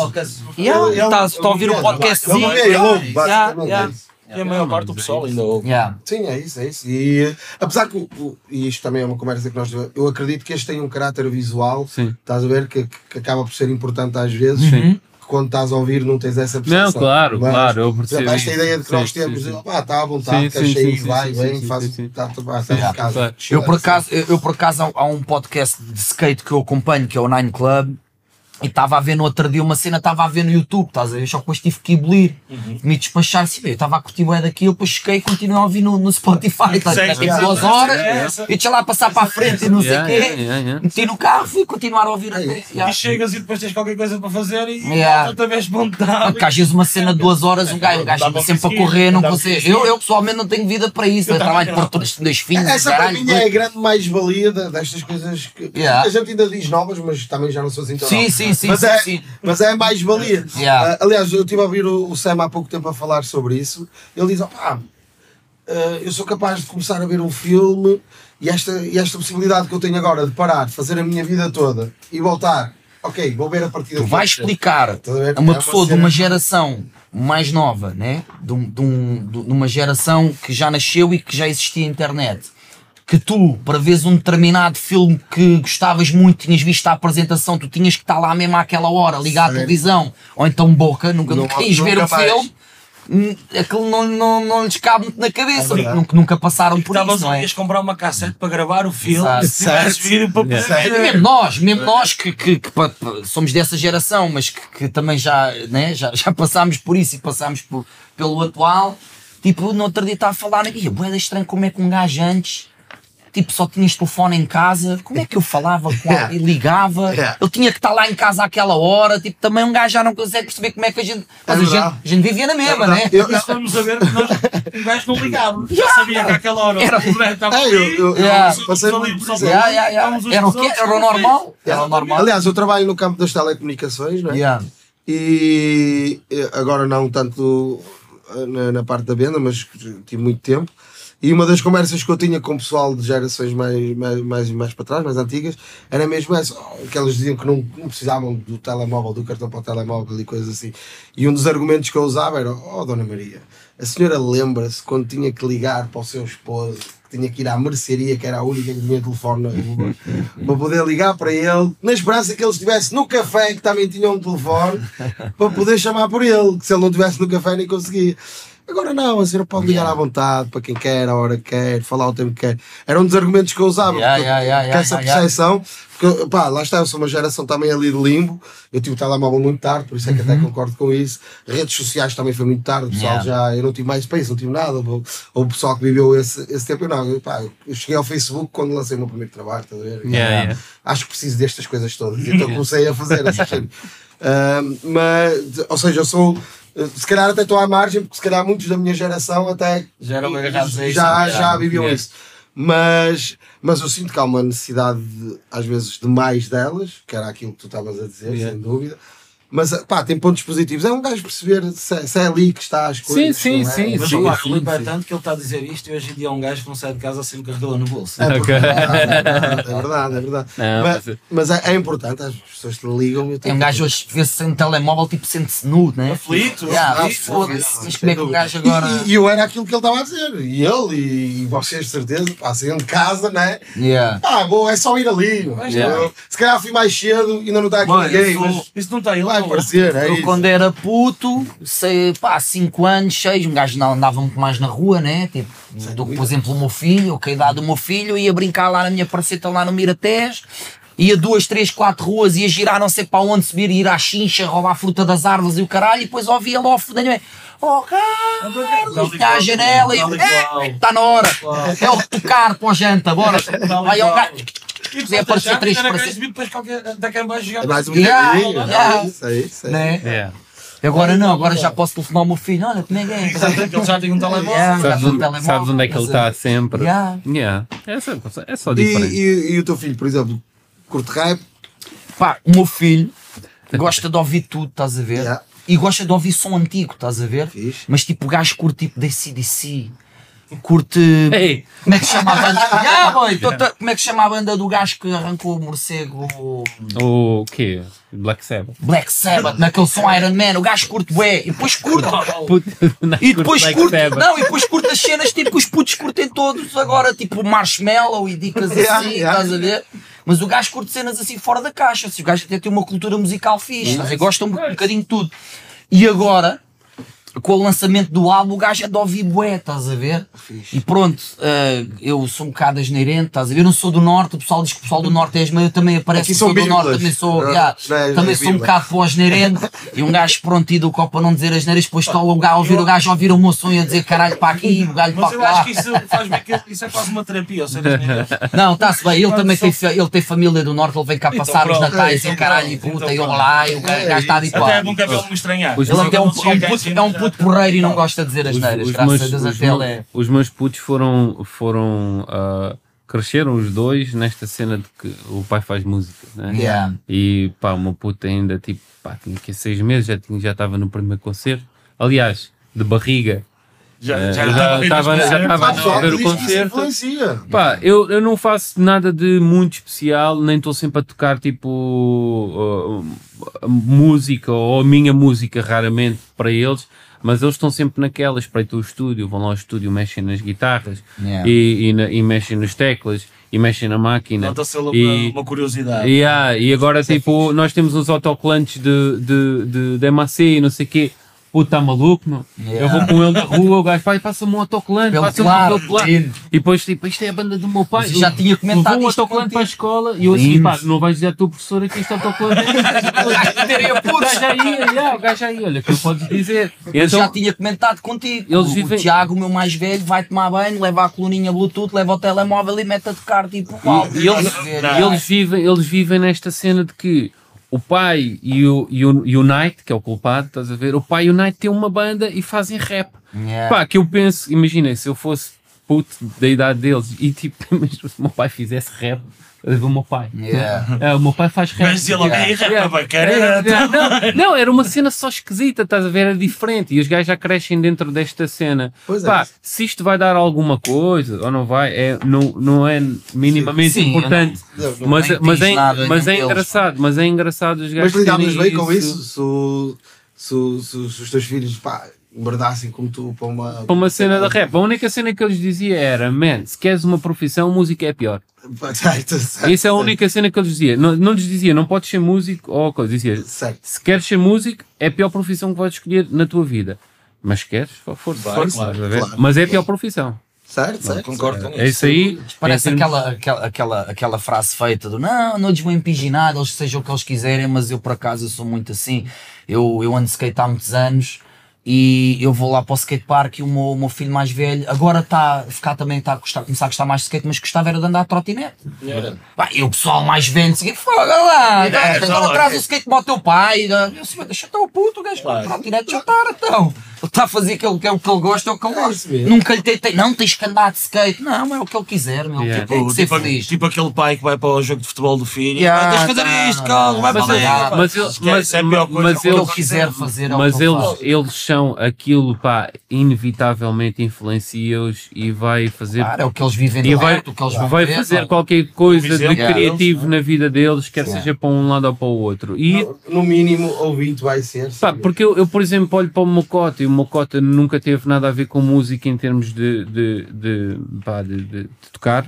Yeah, Ele- ele- está, está a ouvir um podcast. Ele não vê, ele ouve, basicamente. yeah. é isso. E a maior parte do pessoal ainda ouve. Yeah. Sim, é isso, é isso. E eh, apesar que, e isto também é uma conversa que nós tivemos, eu acredito que este tem um caráter visual, Sim. estás a ver, que, que acaba por ser importante às vezes, Sim. Quando estás a ouvir não tens essa percepção. Não, claro, Mas, claro, eu por exemplo, percebo. esta ideia de que Sim, nós temos, sim. de, pá, está à vontade, Sim, quer sim, sair, sim, vai, sim, vem, sim, faz, está tudo bem, está em casa. Eu por acaso, eu, eu, por acaso há um podcast de skate que eu acompanho, que é o Nine Club, e estava a ver no outro dia uma cena, estava a ver no YouTube, estás a ver? Só que depois tive que abolir, me despachar assim, eu estava a curtir bué daquilo, depois cheguei e continuei a ouvir no, no Spotify, estás a ver? Sim, Tipo sim, duas sim, horas, sim, é essa. e deixa lá passar para a frente e não sei o quê, meti no carro, fui continuar a ouvir. E chegas e depois tens qualquer coisa para fazer e Yeah. outra vez espontâneo. Porque às vezes uma cena de duas horas, um gajo, um gajo anda sempre a correr, não conseguir. Eu, eu pessoalmente não tenho vida para isso, eu, trabalho por todos dois filhos, Essa para mim é a grande mais-valia destas coisas que a gente ainda diz novas, mas também já não sou assim tão Sim, novo. Sim, sim, mas sim, é, sim. Mas é a mais-valia. Yeah. Ah, aliás, eu estive a ouvir o, o Sam há pouco tempo a falar sobre isso. Ele diz: opá, ah, eu sou capaz de começar a ver um filme e esta, e esta possibilidade que eu tenho agora de parar, fazer a minha vida toda e voltar. Ok, vou ver a partir Tu vais explicar a a uma É uma pessoa de uma geração mais nova, né? de, um- de, um- de uma geração que já nasceu e que já existia internet, que tu, para veres um determinado filme que gostavas muito, tinhas visto a apresentação, tu tinhas que estar lá mesmo àquela hora, ligar a Certo. televisão, ou então boca, nunca, Não- nunca ias ver o filme. hum, Aquilo não, não, não lhes cabe muito na cabeça, É nunca, nunca passaram por Estavas isso, não é? ias comprar uma cassete para gravar o filme, vídeo para Yeah. Mesmo nós, mesmo nós que, que- que pa- somos dessa geração, mas que, que também já, né, já, já passámos por isso e passámos por- pelo atual, tipo, no outro dia estava a falar, e é estranho como é que um gajo antes tipo, só tinhas telefone em casa, como é que eu falava com Yeah. e ligava? Yeah. Eu tinha que estar lá em casa àquela hora, tipo, também um gajo já não consegue perceber como é que a gente. Mas a, gente, a gente vivia na mesma, né? Eu- Isso vamos a ver que nós, um gajo não ligava. Já sabia que àquela hora Era- o estava É, eu- eu- eu Estamos passei ali. Yeah, yeah, yeah. estamos Era o quê? Era o normal? Era o normal. Aliás, eu trabalho no campo das telecomunicações, não é? Yeah. E eh, agora não tanto eh, na, na parte da venda, mas tive muito tempo. E uma das conversas que eu tinha com o pessoal de gerações mais, mais, mais, mais para trás, mais antigas, era mesmo essa, que eles diziam que não, não precisavam do telemóvel, do cartão para o telemóvel e coisas assim. E um dos argumentos que eu usava era, oh Dona Maria, a senhora lembra-se quando tinha que ligar para o seu esposo, que tinha que ir à mercearia, que era a única que tinha telefone na rua, para poder ligar para ele, na esperança que ele estivesse no café, que também tinha um telefone, para poder chamar por ele, que se ele não estivesse no café nem conseguia. Agora não, a senhora pode ligar à vontade, para quem quer, a hora que quer, falar o tempo que quer. Era um dos argumentos que eu usava, Yeah, porque, yeah, yeah, essa percepção, porque pá, lá está, eu sou uma geração também ali de limbo, eu tive o telemóvel muito tarde, por isso é que até concordo com isso. Redes sociais também foi muito tarde, o pessoal Uhum. Já, eu não tive mais space, não tive nada, ou, ou o pessoal que viveu esse, esse tempo, eu não, eu, pá, eu cheguei ao Facebook quando lancei o meu primeiro trabalho, ver? Yeah. Acho que preciso destas coisas todas, então comecei a fazer essas coisas. Ah, mas, ou seja, eu sou, se calhar até estou à margem, porque se calhar muitos da minha geração até Já isso. já, já viviam Yeah. isso. Mas, mas eu sinto que há uma necessidade, de, às vezes, de mais delas, que era aquilo que tu estavas a dizer, Yeah. sem dúvida. Mas pá, tem pontos positivos. É um gajo perceber se, é- se é ali que está as coisas. sim, não é? sim, Mas sim. o Filipe é tanto que ele está a dizer isto e hoje em dia é um gajo que não sai de casa sem um carregador no bolso. É, porque- Ok. é verdade, é verdade, é verdade. Não, mas mas- mas é, é importante, as pessoas te ligam. eu É um gajo hoje vê-se sem telemóvel, tipo, sente-se nu, né? Aflito, Yeah, aflito. Mas como é que o gajo agora. E, e eu era aquilo que ele estava a dizer. E ele, e, vocês de certeza, pá, saiam de casa, né? Yeah. Ah, bom, é só ir ali. Mas Eu- não. Se calhar fui mais cedo, ainda não está aqui ninguém, isso, mas isso não está aí. Vai aparecer, é Eu isso. quando era puto, sei, pá, 5 anos, 6, um gajo não andava muito mais na rua, né? Tipo, do que, por exemplo, o meu filho, que a idade do meu filho, ia brincar lá na minha parceta lá no Miratés, ia duas, três, quatro ruas, ia girar não sei para onde subir, ir à chincha, roubar a fruta das árvores e o caralho, e depois ouvia lá o fudanho, oh Carlos, está à janela e está na hora, é o tocar para o janta, bora, vai ao gajo, E É, apareceu três para vir depois qualquer, cá em baixo jogar. É mais um Yeah, yeah. É isso, é isso. É. né? Yeah. Agora não, agora já posso telefonar ao meu filho, olha, como é que é? Ele já tem um telemóvel. Yeah, já Sabes, tem um onde, telemóvel, sabes onde é que ele está sempre? Yeah. Yeah. É, só, é só E, diferente. e, e o teu filho, por exemplo, curte rap? Pá, o meu filho gosta de ouvir tudo, estás a ver? Yeah. E gosta de ouvir som antigo, estás a ver? Fixe. Mas tipo, o gajo curte tipo DC/DC, curte. Ei, Como é que se chama a banda? Yeah, boy, como é que se chama a banda do gajo que arrancou o morcego? o quê? Black Sabbath. Black Sabbath, naquele som Iron Man, o gajo curte bué, e depois curte. E depois curte, não, e depois curte as cenas tipo que os putos curtem todos agora, tipo Marshmallow e dicas assim, Yeah, yeah. estás a ver? Mas o gajo curte cenas assim fora da caixa, assim, o gajo até tem uma cultura musical fixe, estás a ver? gosta um, um bocadinho de tudo. E agora, com o lançamento do álbum, o gajo é de ouvir bué, estás a ver? Fixe. E pronto, eh, eu sou um bocado asneirente, estás a ver? Eu não sou do Norte, o pessoal diz que o pessoal do Norte é asneiro, eu também Aqui que sou do Norte, também sou, Não, yeah, não é- também é sou um bocado para o asneirente, e um gajo pronto e do copo para não dizer asneiras, depois está o gajo a ouvir o gajo a ouvir o meu som e a dizer caralho para aqui, o galho Mas para eu lá. acho que isso faz bem, que isso é quase uma terapia, ou seja, Não, está-se bem, ele também tem, ele tem família do Norte, ele vem cá Então passar os pronto, natais e então o caralho e puta, então e eu pronto. lá, e o gajo gajo está Até é habituado. bom cabelo me estranhar. Os Ele até é um, é puto, é um puto porreiro e não gosta de dizer as neiras, os, graças meus, a Deus meus- ele é. os meus putos foram, foram ah, cresceram os dois nesta cena de que o pai faz música, né? Yeah. E pá, o meu puto ainda tipo, pá, tinha que seis meses, já tinha- já estava no primeiro concerto. Aliás, de barriga. Já já já estava estava- já estava Ah, a ver o concerto. Pá, eu, eu não faço nada de muito especial, nem estou sempre a tocar tipo uh, uh, música ou a minha música raramente para eles, mas eles estão sempre naquela, espreitam o estúdio, vão lá ao estúdio, mexem nas guitarras Yeah. e, e, na- e mexem nas teclas e mexem na máquina. Nota-se uma, E- uma curiosidade. E, ah, e agora, tipo, nós temos uns autocolantes de, de, de, de MAC e não sei o quê. Puto, está maluco, meu. Eu vou com ele na rua, o gajo, pai, passa-me um autocolante, passa-me um autocolante. E depois, tipo, isto é a banda do meu pai. Eu já tinha comentado Levou um autocolante para a escola e eu assim, pá, não vais dizer à tua professora que isto é autocolante. O gajo aí, já, o gajo aí, olha, que eu podes dizer. Eu então, já tinha comentado contigo. Eles o, vivem- o Tiago, o meu mais velho, vai tomar banho, leva a coluninha Bluetooth, leva o telemóvel e mete a tocar tipo uau. E eles, e eles, vivem, eles vivem nesta cena de que o pai e o, e, o, e o Knight, que é o culpado, estás a ver? O pai e o Knight têm uma banda e fazem rap. Yeah. Pá, que eu penso, imagina, se eu fosse puto da idade deles e tipo, mas se o meu pai fizesse rap, eu digo, o meu pai. Yeah. É, o meu pai faz rap. Mas dizia logo, Yeah. "Ei, rap Yeah. bacana." Era- não, não, era uma cena só esquisita, estás a ver? Era diferente. E os gajos já crescem dentro desta cena. Pois é. Pá, se isto vai dar alguma coisa ou não vai, é, não, não é minimamente Sim, importante. Não, não Mas, nem mas, é, mas é engraçado, mas é engraçado os Mas gajos lidámos terem bem com isso, se, se, se, os- se os teus filhos pá, embardassem como tu para uma. Para uma cena da rap, a única cena que eu lhes dizia era: Man, se queres uma profissão, música é pior. Certo, certo, Isso é a única cena que eu lhes dizia. Não, não lhes dizia, não podes ser músico ou coisa. Dizia: Certo. se queres ser músico, é a pior profissão que vais escolher na tua vida. Mas se queres, força, Vai, força, claro, claro, Mas é a pior profissão. Certo, certo. Concordo com É isso aí. Parece é aquela, aquela, aquela, aquela frase feita do não, não lhes vou impingir nada, eles sejam o que eles quiserem, mas eu por acaso eu sou muito assim. Eu, eu ando skate há muitos anos e eu vou lá para o skatepark e o meu, o meu filho mais velho agora está a ficar também, está a gostar, começar a gostar mais de skate, mas gostava era de andar a trotinete. Pá, e o pessoal mais velho, assim, foga lá, É, então, lá, traz é. o skate para o teu pai. Eu assim, "Mas deixa estar o puto, o gajo Claro. trotinete já estar, então. Ele está a fazer aquilo que é o que ele gosta, é o que ele É gosta. Nunca lhe tentei, não tens que andar de skate, não, é o que ele quiser, meu. Yeah. Tem que ser Tipo, feliz. tipo aquele pai que vai para o jogo de futebol do filho Yeah, "Ah, tens de fazer não, isto, calma, vai não. para Mas, ali. ele- pá." mas, mas, é mas que o que eles, ele quiser fazer mas que ele eles, são aquilo, pá, inevitavelmente influencia-os e vai fazer Claro, é o que eles vivem e vai, o que eles vão vai ver, fazer qualquer coisa de criativo na vida deles, quer Sim. seja para um lado ou para o outro. E No, no mínimo, ouvinte vai ser. Pá, porque eu, eu, por exemplo, olho para o Mocota e o Mocota nunca teve nada a ver com música em termos de, de, de, pá, de, de- de tocar,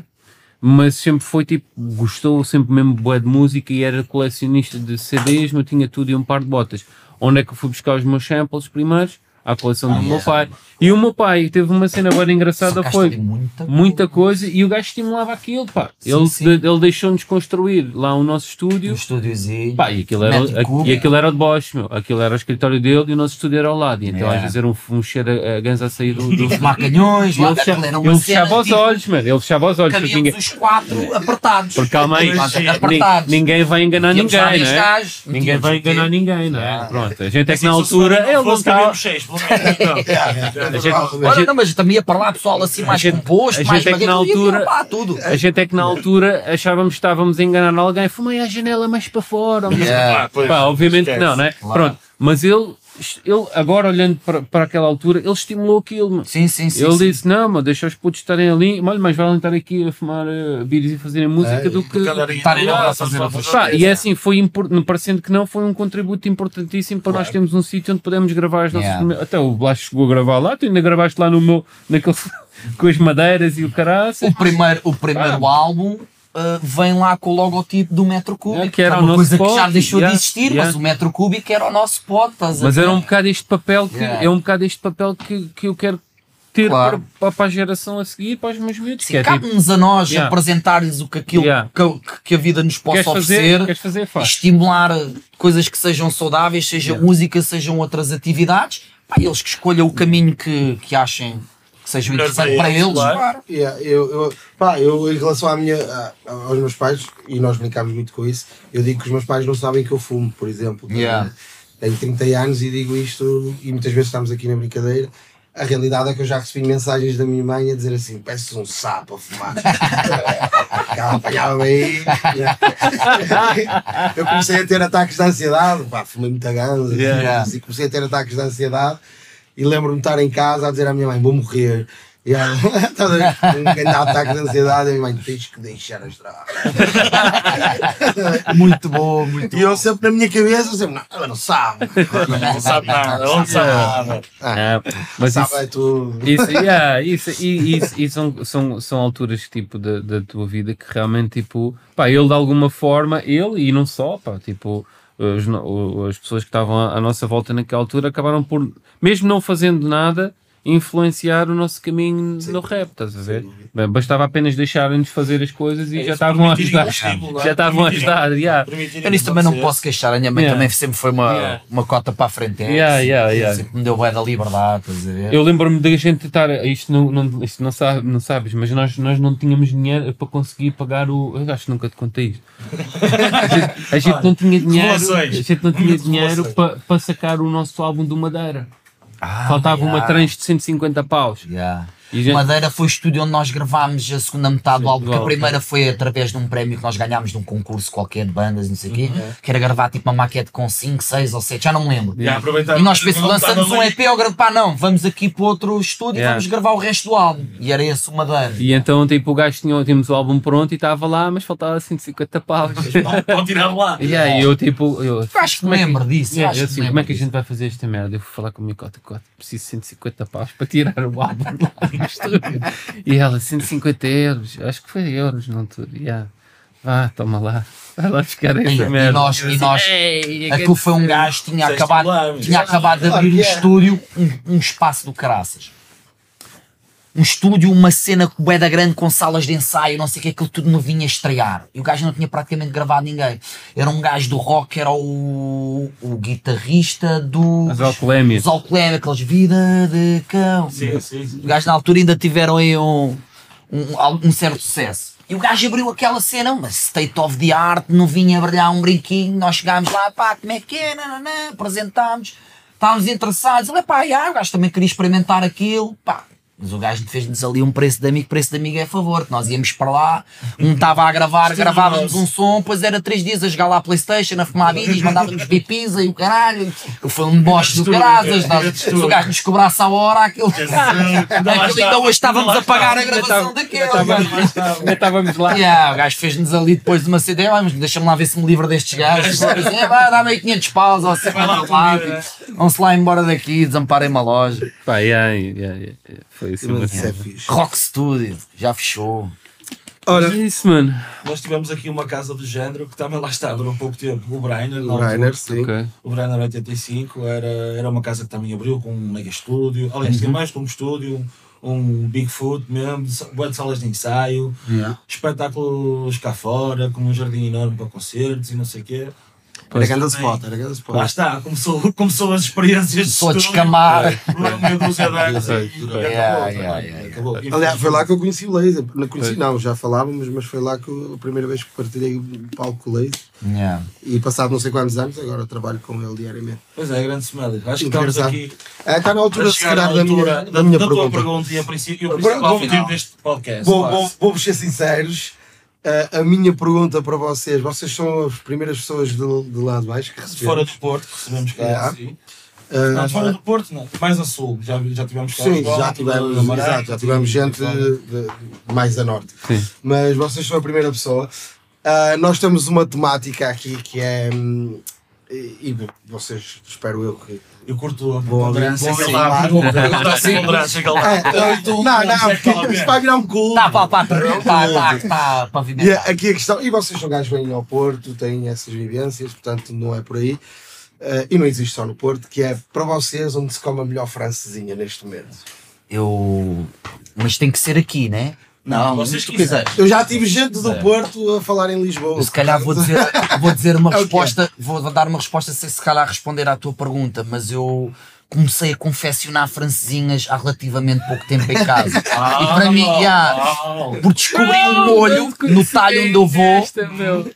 mas sempre foi tipo, gostou sempre mesmo bué de música e era colecionista de CDs, mas tinha tudo e um par de botas. Onde é que eu fui buscar os meus samples primeiros? À coleção do meu pai. E o meu pai teve uma cena bem engraçada, foi muita muita coisa e o gajo estimulava aquilo, pá. Sim, ele, sim. ele deixou-nos construir lá o nosso estúdio. No estúdiozinho. Pá, e aquilo era, cubo. e aquilo era de Bosch, meu. Aquilo era o escritório dele e o nosso estúdio era ao lado. E então Yeah. às vezes era um, um cheiro a, a ganza a sair do. do... Fumar canhões, E lá, ele fechava, era uma ele cena, fechava os tipo, olhos, mano. Ele fechava os olhos. Porque Cabíamos ninguém, os quatro apertados. porque calma aí, Apertados. ninguém vai enganar ninguém, não é? gajos, Ninguém vai enganar ninguém, não é? Yeah. Pronto, a gente é que Assim, na altura. Ele não estava. Olha, não, mas também ia para lá pessoal assim mais gente- composto, a mais gente é que na altura- tudo. a gente é que na altura achávamos que estávamos a enganar alguém, fumei a janela mais para fora. Yeah. Ah, pois, Pá, obviamente que não, não é? Claro. Pronto, mas ele, ele agora olhando para, para aquela altura, ele estimulou aquilo. mano. Sim, sim, sim. ele sim. disse: Não, mas deixa os putos estarem ali, olha, mais valem estar aqui a fumar uh, beers e fazerem música É, do que. Estarem lá a fazer outras Pá, e é assim, foi impor- parecendo que não, foi um contributo importantíssimo para nós termos um sítio onde podemos gravar as nossas. Yeah. Até o Blas chegou a gravar lá, tu ainda gravaste lá no meu, naquele, com as madeiras e o caraça. O primeiro, o primeiro álbum uh, vem lá com o logotipo do metro cúbico. É, que era é o uma nosso coisa que pod, já deixou yeah, de existir, yeah. mas o metro cúbico era o nosso a Mas era um bocado este papel que, Yeah. é um bocado este papel que, que eu quero ter Claro. para, para a geração a seguir, para os meus miúdos. Sim, que é tipo, cabe-nos a nós Yeah. apresentar-lhes o que aquilo Yeah. que, que a vida nos possa queres fazer, oferecer, queres fazer, faz. estimular coisas que sejam saudáveis, seja música, sejam outras atividades, pá, eles que escolham o caminho que, que achem que seja Melhor interessante para para eles, claro. Yeah, eu, eu, pá, eu, em relação à minha, a- aos meus pais, e nós brincámos muito com isso, eu digo que os meus pais não sabem que eu fumo, por exemplo. Yeah. Tenho 30 anos e digo isto, e muitas vezes estamos aqui na brincadeira. A realidade é que eu já recebi mensagens da minha mãe a dizer assim: peço um sapo a fumar. Ela apanhava-me aí. eu comecei a ter ataques de ansiedade, pá, fumei muita ganza, Yeah. e comecei a ter ataques de ansiedade. E lembro-me de estar em casa a dizer à minha mãe: vou morrer. E ela, estás a ver? um grande ataque de ansiedade, e a minha mãe: tens que deixar a estrada. Muito bom, muito E eu sempre na minha cabeça, sempre: não, ela não sabe. Não sabe nada, não sabe nada. Ah, mas sabe isso, é tudo. isso, yeah, isso, e, isso, e são, são, são alturas tipo da, da tua vida que realmente tipo, pá, ele de alguma forma, ele e não só, pá, tipo, os as pessoas que estavam à, à nossa volta naquela altura acabaram por, mesmo não fazendo nada, influenciar o nosso caminho no rap, estás a ver? Bem, Bastava apenas deixarem-nos fazer as coisas e É já estavam a ajudar. não é? Já estavam a ajudar, yeah. Eu nisso também não posso queixar, a minha mãe Yeah. também sempre foi uma, Yeah. uma cota para a frente. Yeah, yeah, yeah. Sempre me deu bué da liberdade, estás a ver? Eu lembro-me da gente estar, isto não, não, isto não, sabe, não sabes, mas nós, nós não tínhamos dinheiro para conseguir pagar o. Eu acho que nunca te contei isto. A gente, a gente não tinha dinheiro, a gente não tinha dinheiro para, para sacar o nosso álbum do Madeira. Ah, Faltava uma yeah. tranche de 150 paus. Yeah. E a gente- Madeira foi o estúdio onde nós gravámos a segunda metade do álbum, porque a primeira foi através de um prémio que nós ganhámos de um concurso qualquer de bandas, não sei o quê, que era gravar tipo uma maquete com 5, 6 ou 7, já não me lembro. Aproveitaram- E nós pensamos, não estava lançamos um. EP, gravo, pá, não, vamos aqui para outro estúdio e Yeah. vamos gravar o resto do álbum. E era esse o Madeira. E então, tipo, o gajo tinha, tínhamos o álbum pronto e estava lá, mas faltava 150 paus. Pode tirar lá. E aí eu, tipo, eu, Eu acho que me como é que- lembro disso. Yeah, acho eu assim, como é que a gente vai fazer esta merda? Eu fui falar com a minha cota, cota, preciso de 150 paus para tirar o álbum estúdio. E ela, 150 euros, acho que foi euros na altura. Yeah. Vá, toma lá, vai lá buscar essa E- merda. E nós, e nós Ei, aquilo foi um gajo que tinha acabado, tinha acabado de abrir um é. estúdio, um, um espaço do caraças. Um estúdio, uma cena com bué da grande com salas de ensaio, não sei o que, aquilo tudo me vinha estrear. E o gajo não tinha praticamente gravado ninguém. Era um gajo do rock, era o, o guitarrista do. As alcolémias. Os alcolémias, aqueles vida de cão. Sim, sim, sim. Os gajos na altura ainda tiveram aí um, um, algum certo sucesso. E o gajo abriu aquela cena, uma state of the art, não vinha brilhar um brinquinho, nós chegámos lá, pá, como é que é, nananã, apresentámos, estávamos interessados, ele, pá, já, o gajo também queria experimentar aquilo, pá. Mas o gajo fez-nos ali um preço de amigo, preço de amigo é a favor, que nós íamos para lá, um estava a gravar, gravávamos um som, depois era três dias a jogar lá a Playstation, a fumar vídeos, mandávamos vir pizza e o caralho, foi um boste do caralho, nós- se o gajo nos cobrasse a hora, aquilo... Aquilo ainda hoje estávamos a pagar a gravação daquele. Ainda estávamos lá. Yeah, o gajo fez-nos ali depois de uma CD, "Ah, mas deixa-me lá ver se me livro destes gajos. É, vai, dá-me aí 500 paus, ou se vai lá, lá, vamos lá embora daqui, desamparem-me a loja. Pá, yeah, yeah, yeah, yeah. foi Mas isso é cena. fixe. Rock Studio, já fechou. Olha, É isso, mano. Nós tivemos aqui uma casa do género que também lá está durante pouco tempo. O Brainer, o altura. Rainer, sim. Ok. O Brainer 85 era, era uma casa que também abriu com um mega estúdio. Aliás, tinha mais que um estúdio, um Bigfoot mesmo, boas de salas de ensaio, Yeah. espetáculos cá fora, com um jardim enorme para concertos e não sei o quê. Era grande spot, era grande spot. Lá está, começou, começou as experiências de a estúdio. descamar. Por meia dúzia de anos. Aliás, foi lá que eu conheci o Laser. Não conheci, não, já falávamos, mas foi lá que eu, a primeira vez que partilhei o palco com o Laser. Yeah. E passado não sei quantos anos, agora trabalho com ele diariamente. Pois é, grande Smelly. Acho que estamos aqui É, está na altura, se à calhar, da minha, altura da minha tua pergunta. pergunta e a princípio o principal vou- motivo deste podcast. Vou, quase. vou, vou ser sinceros. Uh, a minha pergunta para vocês: vocês são as primeiras pessoas de, de lá de baixo que receberam? Fora do Porto, que recebemos cá. Yeah. Sim. Uh, Não, fora do Porto, não. Mais a sul. Já, já tivemos cá. Sim, Lisboa, já tivemos, exato, já tivemos gente de- de- mais a norte. Sim. Mas vocês são a primeira pessoa. Uh, nós temos uma temática aqui que é. hum, E, e vocês, espero eu que. Eu curto a Bom, ponderância bom, que sim, ele dá. É, não, não, isto vai virar um clube. Tá, pá, pá, tá, tá, tá, E viver. aqui a questão, e vocês são gajos vêm ao Porto, têm essas vivências, portanto não é por aí. Uh, e não existe só no Porto, que é para vocês onde se come a melhor francesinha neste momento. Eu. Mas tem que ser aqui, né? Não, vocês tu quiseres. Eu já tive gente do Porto a falar em Lisboa. Eu se calhar vou dizer, vou dizer uma É resposta, vou dar uma resposta sem se calhar responder à tua pergunta, mas eu comecei a confeccionar francesinhas há relativamente pouco tempo em casa. e para mim, já, por descobri um molho no talho onde eu vou,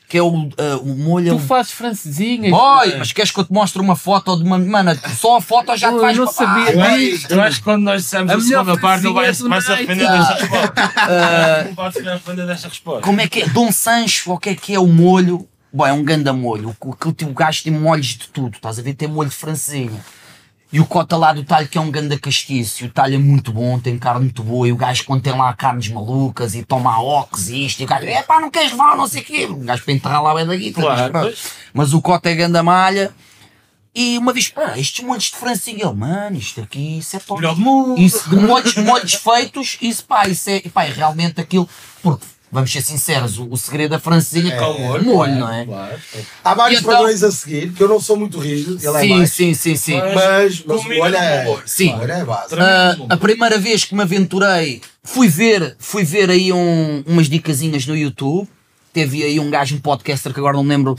que é o, ah, o molho. é Tu o- fazes francesinhas. Oi, mas queres que eu te mostre uma foto de uma. Mano, só a foto já te Eu faz. não Ah, sabia vai. disto. Eu acho que quando nós dissemos A segunda parte, ele vai, francesinha vai se arrepender desta resposta. Não pode se arrepender desta resposta. Como é que é? Dom Sancho, o que é que é o molho? Bom, é um ganda molho. O- Aquele tipo gajo tem molhos de tudo, estás a ver? Tem molho de francesinha. E o cota lá do talho que é um ganda castiço. E o talho é muito bom, tem carne muito boa. E o gajo quando tem lá carnes malucas e toma ox e isto. E o gajo, é pá, não queres levar, não sei o quê. O gajo para enterrar lá bem da guita. Claro, mas, mas o cota é ganda malha. E uma vez, pá, estes molhos de francesinha. Ele, mano, isto aqui, isso é top. Melhor do mundo. Isso molhos, molhos feitos, isso pá, isso é, pá, é realmente aquilo. Porque vamos ser sinceros, o, o segredo da francesinha é, Com o molho, não é? Claro. Há vários então- padrões a seguir, que eu não sou muito rígido, ele é Sim, mais. sim, sim, sim. Mas- Mas, mas o molho é. molho. Sim. o molho é base. Ah, a primeira vez que me aventurei, fui ver, fui ver aí um- umas dicasinhas no YouTube. Teve aí um gajo, um podcaster que agora não me lembro,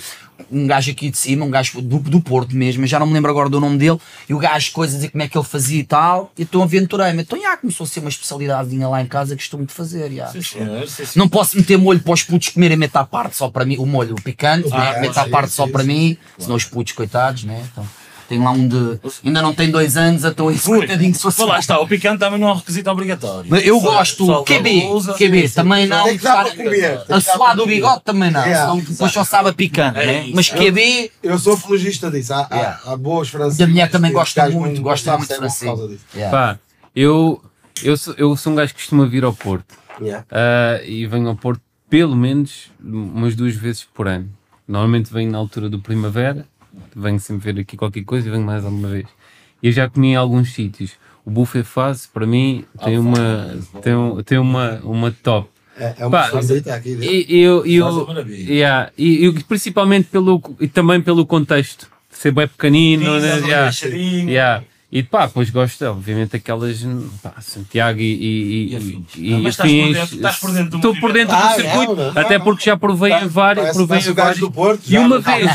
um gajo aqui de cima, um gajo do, do Porto mesmo, já não me lembro agora do nome dele. E o gajo, coisas dizer como é que ele fazia e tal. E então aventurei-me. Então já começou a ser uma especialidade lá em casa que costumo de fazer. já. Sim, senhor, sim, senhor. Não posso meter molho para os putos comerem meto à parte só para mim, o molho, o picante, Ah, né? sim, parte só para mim, senão os putos, coitados, né? Então, tem lá um de. Ainda não tem dois anos, então esse Ui, coitadinho se fosse. lá está, o picante também não é um requisito obrigatório. Mas Eu gosto, QB, usa- QB, também não. Tem que dar para comer. A suar do bigode também não, Yeah. senão depois só sabe a picante, É né? isso. Mas QB, Eu sou apologista disso. Há, boas francesas. E a mulher também gosta muito, gosta muito é por francês. causa disso. yeah. Pá, eu, eu, sou, eu sou um gajo que costuma vir ao Porto. Yeah. Ah, e venho ao Porto pelo menos umas duas vezes por ano. Normalmente venho na altura do primavera, venho sempre ver aqui qualquer coisa e venho mais alguma vez. Eu já comi em alguns sítios. O buffet fase, para mim, tem uma, tem, um- tem uma, uma top. É, é uma favorita aqui dele. E, eu, e eu, yeah, e, e principalmente pelo, e também pelo contexto, de ser bem pequenino, Sim, né? Yeah. Yeah. E pá, pois gosto, obviamente, aquelas pá, Santiago e, e, E e, Ah, mas estás por dentro- estás por dentro do Estou por dentro do Ah, circuito, não, não, até não. porque já provei em vários, provei em vários. do Porto. E uma tá vez,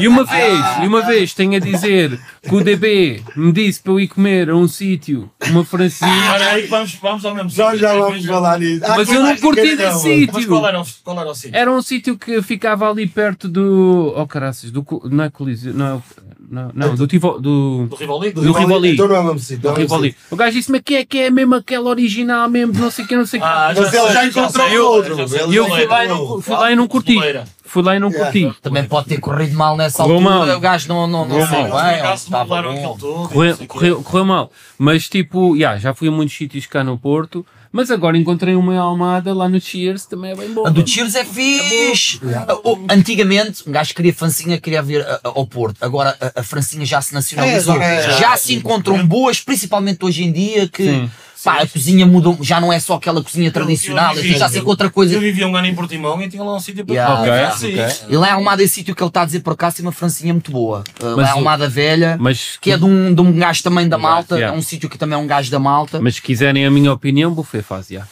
e uma vez, e uma vez tenho a dizer que o DB me disse para eu ir comer a um sítio, uma francesinha, Olha aí, vamos, vamos ao mesmo Nós já sítio. vamos falar nisso. Ah, mas eu não curti desse não. sítio. Mas qual era, o- qual era o sítio? Era um sítio que ficava ali perto do. Oh caraças, do. Não é Coliseu, não, não, não do Tivo, do. Do Rivoli? Do Rivoli. Então não é o mesmo sítio. do é Rivoli. O gajo disse-me que é, que é mesmo aquela original mesmo, não sei o que, não sei o que. Ah, Mas ele já encontrou outro, e eu fui lá, e não, fui lá e não curti. Boleira. Fui lá e não Yeah. curti. Também pode ter corrido mal nessa Correu altura, mal. o gajo não, não, não sei bem, Correu, correu, correu mal. Mas tipo, yeah, já fui a muitos sítios cá no Porto. Mas agora encontrei uma Almada lá no Cheers, também é bem boa. A do Cheers é fixe. O- Antigamente, um gajo queria francinha, queria vir a- a- ao Porto. Agora a, a francinha já se nacionalizou. É, é- já se encontram boas, principalmente hoje em dia, que Sim. Pá, a cozinha mudou, já não é só aquela cozinha tradicional, Eu vivi- já se encontra Eu coisa. vivia um ano em Portimão e tinha lá um sítio para Yeah, comer. yeah, Sim. ok. E lá em Almada, esse sítio que ele está a dizer por acaso, tem uma francinha muito boa. Uh, lá Mas em o- Almada Velha, Mas, que é de um, de um gajo também da Malta, yeah. é um sítio que também é um gajo da Malta. mas se quiserem a minha opinião, buffet faz, yeah.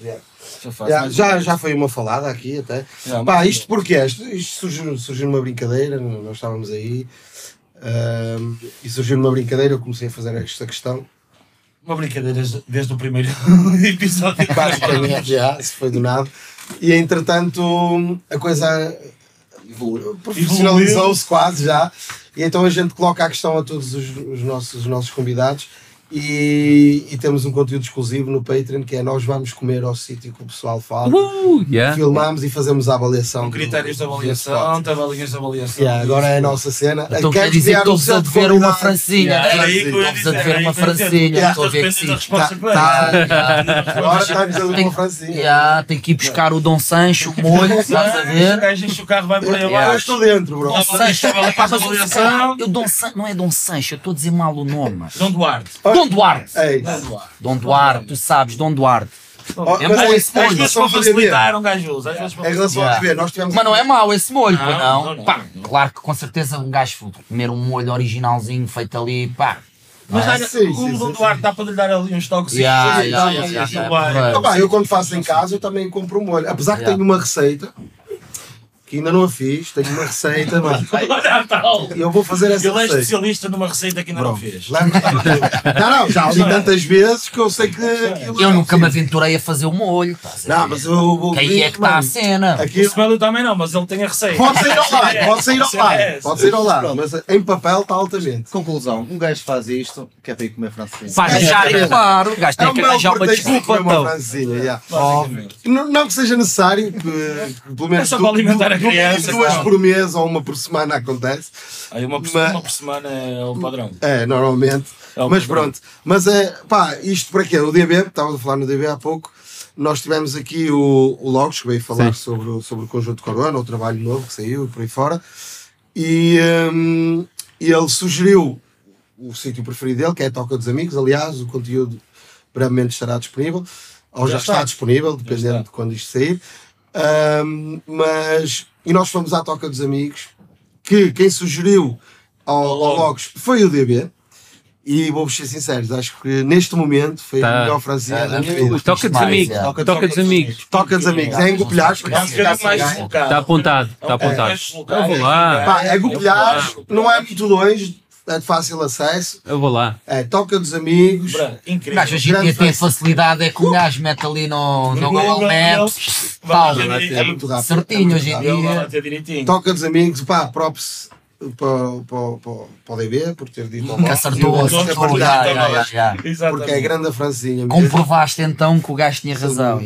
Yeah. Já faz Já, mais já, um- já foi uma falada aqui até. Já, Pá, isto porquê? Isto, isto surgiu, surgiu numa brincadeira, nós estávamos aí. ahm, e surgiu numa brincadeira, eu comecei a fazer esta questão. Uma brincadeira desde, o primeiro episódio. Basicamente, já, se foi do nada. E entretanto, a coisa profissionalizou-se quase já. E então a gente coloca a questão a todos os, os nossos, os nossos convidados. E, e temos um conteúdo exclusivo no Patreon que é nós vamos comer ao sítio que o pessoal fala. Uh, yeah. Filmamos e fazemos a avaliação. Com critérios de do- avaliação, tabelinhas de avaliação. Yeah, agora é a nossa cena. Então Queres quer dizer que estou-vos a dever uma francinha. Estou-vos a dizer, dever uma francinha. Estou a ver que sim. vem. Tá, agora estamos a ver uma francinha. Tem que ir buscar o Dom Sancho, o molho, estás a ver? o carro vai por aí Eu estou dentro, bro. Dom Sancho, para a. Não é Dom Sancho, eu estou a dizer mal o nome. Dom Duarte. Dom Duarte. Dom Duarte. Dom Duarte, tu sabes, Dom Duarte. ó, É mas mau esse molho. Às vezes para facilitar um gajo usa. Às vezes para Em relação ao Yeah. DB, nós tivemos. Mas não é mau esse molho, Não, não. não, não. Pá, claro que com certeza um gajo comer um molho originalzinho feito ali, pá. Mas é? Sim, o Dom Duarte dá para lhe dar ali uns toques. Yeah, Sim, yeah, sim, yeah, sim, yeah, yeah, vai. yeah. Ah, pá, eu quando faço em casa, eu também compro um molho. Apesar que Yeah. Que ainda não a fiz, tenho uma receita, mas Olha a tal. eu vou fazer essa Ele é receita. especialista numa receita que ainda não fez. Lembro- Não, não, já li tantas vezes que eu sei que. aquilo- Eu nunca me aventurei a fazer o molho. ver? Não, mas eu vou. Que aí é que está a cena. O Aquilo, Smelly também não, mas ele tem a receita. Pode sair ao lado, pode sair ao Sim, lado, é. pode sair ao lado, mas em papel está altamente. Conclusão, um gajo faz isto, que é para ir comer francês. Faz deixar e claro, o gajo É tem que arranjar uma desculpa. Então. francesinha. Não, que seja necessário, que, que pelo menos É só para alimentar criança, duas claro. por mês ou uma por semana acontece. Aí uma por, Mas- uma por semana é o padrão. É, normalmente. É mas padrão. pronto. Mas é, pá, isto para quê? O DB, estávamos a falar no DB há pouco. Nós tivemos aqui o, o Logos, que veio falar Sim. sobre, o- sobre o conjunto Corona, o trabalho novo que saiu e por aí fora. E hum, ele sugeriu o sítio preferido dele, que é a Toca dos Amigos. Aliás, o conteúdo brevemente estará disponível. ou já, Já está. está. disponível, dependendo está. de quando isto sair. Ahm, mas, e nós fomos à Toca dos Amigos, que quem sugeriu ao, ao logo. Logos foi o DB. E vou-vos ser sinceros, acho que neste momento foi Tá. a melhor francesinha Ah, da minha não, vida. Toca dos amigos. é. Toca dos amigos. Toca dos Amigos, é É um deslocado. Está apontado, está É um apontado. Eu vou lá. É lá. não é muito longe, é de fácil acesso. Eu vou lá. É Toca dos Amigos. Bra, O Incrível. gajo hoje em dia tem facilidade, é que o gajo mete ali no, no Google Maps, ter- É muito rápido. certinho hoje em dia. Toca dos Amigos, pá, props para, para, para, para o DB, por ter dito ao Que acertou, acertou. Porque é grande a francesinha mesmo. Comprovaste então que o gajo tinha razão.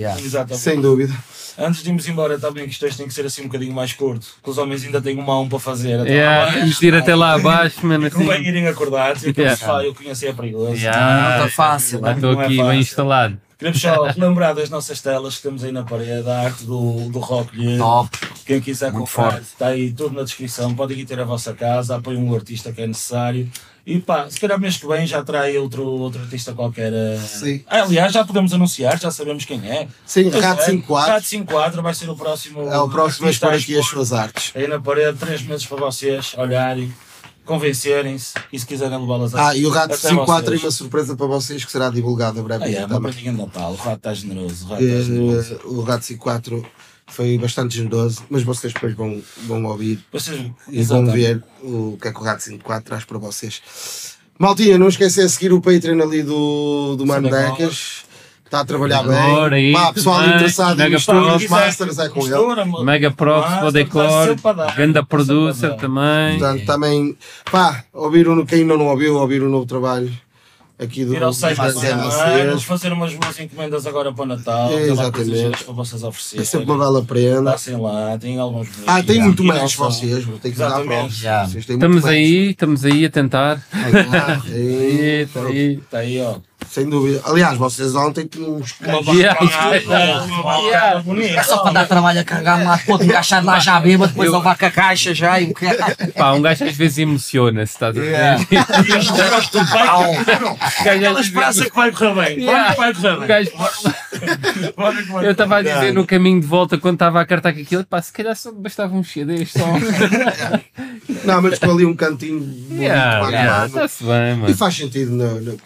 Sem dúvida. Antes de irmos embora, também que isto tem que ser assim um bocadinho mais curto, que os homens ainda têm uma a um para fazer. até lá Yeah, abaixo. ir até lá abaixo, mano. E convém Assim. irem acordados, e aquele Yeah. sofá eu conheci é perigoso. Yeah. Não está fácil, é? estou Não é aqui fácil. bem instalado. Queremos só relembrar das nossas telas que temos aí na parede, a arte do, do rock. Top. Quem quiser comprar, está aí tudo na descrição. Podem ir ter a vossa casa, apoiem um artista que é necessário. E pá, se calhar mês que vem já trai outro, outro artista qualquer. eh. Sim. Ah, aliás, já podemos anunciar, já sabemos quem é. Sim, Pois Rato é, 54 Rato 54 vai ser o próximo. é o próximo a artista expor a aqui as expor. suas artes. Aí na parede, três meses para vocês olharem, convencerem-se e se quiserem levá-las Ah, e o Rato até 54 tem vocês. uma surpresa para vocês que será divulgada Ah, brevemente é, uma também. pratinha de Natal, o rato está generoso. O rato está generoso. Eh, o Rato 54 foi bastante generoso, mas vocês depois vão, vão ouvir Vocês, e vão ver o que é que o Rato 54 traz para vocês. Maltinha, não esqueça de seguir o Patreon ali do, do Mano Decas. Está a trabalhar Agora, bem. aí, Pá, pessoal também. interessado em Mega misturas, masters é com ele. Mega props Master, para o dar, Ganda producer também. Portanto, também, pá, ouviram, quem ainda não ouviu, ouviram o novo trabalho aqui do Ir ao site da fazer umas boas encomendas agora para o Natal, coisas Exatamente. para vocês oferecerem. É sempre uma bela prenda. Passem lá, tem alguns Ah, tem muito mais vocês, vou ter que dar provas. Estamos aí, estamos aí a tentar. Ah, Aí, aí, tá aí. Está aí, ó. Sem dúvida. Aliás, vocês ontem tinham uns bonita. É só para dar trabalho a carregar lá, pô, um gajo de lá já bêbado, depois levar com a caixa já e o que Pá, um gajo às vezes emociona-se, estás a ver? Aquela esperança que vai correr bem. Vai correr Eu estava a dizer no caminho de volta quando estava a cartar com aquilo, pá, se calhar só bastava um só. Não, mas com ali um cantinho Yeah, yeah. Está-se bem, E mano. faz sentido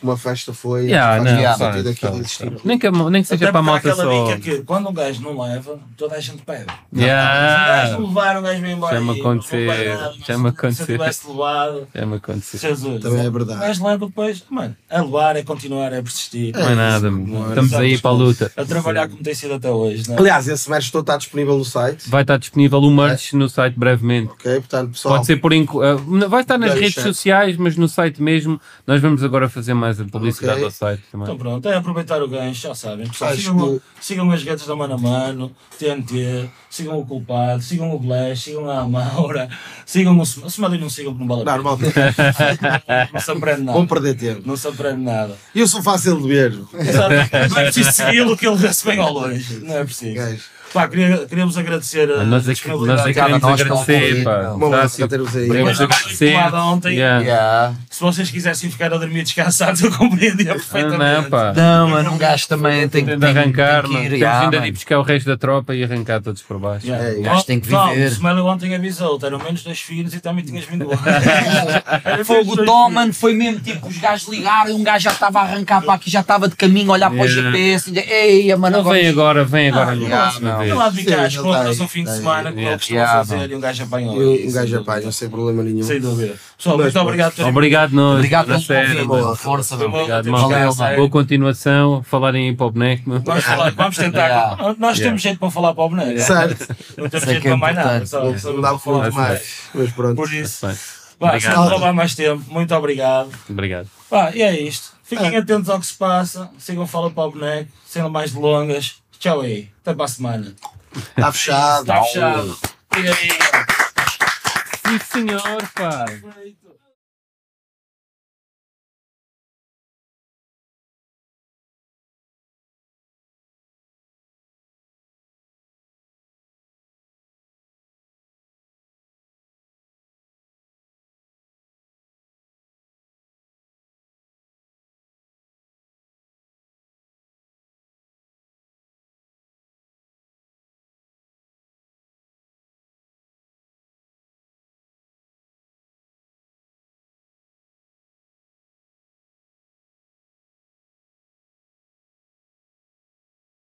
como a festa foi. Yeah, faz não, faz, faz. Nem que, a nem que seja Até para a malta só. dica que quando um gajo não leva, toda a gente pede. Se o Yeah. gajo não levar, um gajo vem embora. Já me não mas já me Se acontecer. eu tivesse levado, Já me aconteceu. Jesus. Também é O verdade. gajo leva depois, mano, a levar, é continuar, é persistir. Não é nada, mano. Não é estamos aí para a luta. A trabalhar como tem sido até hoje, né? Aliás, esse merch todo está disponível no site. Vai estar disponível o merch no site brevemente. Ok? Portanto, pessoal. Pode ser por ah, vai estar nas redes sociais, mas no site mesmo. Nós vamos agora fazer mais a publicidade ao site Então também. pronto, é aproveitar o gancho, já sabem. Pessoal, Acho sigam, que- sigam as redes da Mano a Mano, TNT, sigam o Culpado, sigam o Blash, sigam a Amaura, sigam o Sm- o Smiley não sigam porque não vale a pena. Não se aprende nada. Vão perder tempo. Não se aprende nada. E eu sou fácil de ver. Exato. Não é preciso segui-lo que ele bem ao longe. Não é preciso. Gajo. Pá, queria, queríamos agradecer a Nós é que, disponibilidade. nós é que queremos nós agradecer. Pá. Tá, abraço tipo, a ter-vos aí. Agradecer. ontem, Yeah. Yeah. Se vocês quisessem ficar a dormir descansados, eu compreendia Ah, perfeitamente. Não, pá. Não, mano, um gajo também tem, Tem tem, de arrancar, tem que ir, Temos yeah, ainda de ir buscar o resto da tropa e arrancar todos por baixo. Yeah. É, o gajo tem que Tom, viver. O Smiley ontem avisou, eram menos dois filhos e também tinhas vindo lá. Fogo Tom, mano, foi mesmo tipo, os gajos ligaram e um gajo já estava a arrancar para aqui, já estava de caminho, a olhar para o. GPS e ei, mano, Não agora. vem agora, vem agora No. Tem lá ele compras tá um fim de aí, semana, tá como costuma Yeah, fazer, e um gajo apanhou. E um gajo dúvida. sem problema nenhum. Sem dúvida. Pessoal, muito obrigado por terem Obrigado, nós. Obrigado pelo convite, boa. força. Obrigado, que. Boa continuação. Falarem aí para o boneco. Vamos, vamos tentar. Nós temos jeito para falar para o boneco. Certo. Não temos é jeito que é para mais nada. Não, dá para falar mais. Mas pronto. Por isso, vá, se não roubar mais tempo, muito obrigado. Obrigado. Pá, e é isto. Fiquem atentos ao que se passa. Sigam Fala para o Boneco. Sem mais delongas. Tchau aí. Até para a semana. Está fechado. Está fechado. Sim, senhor, pá.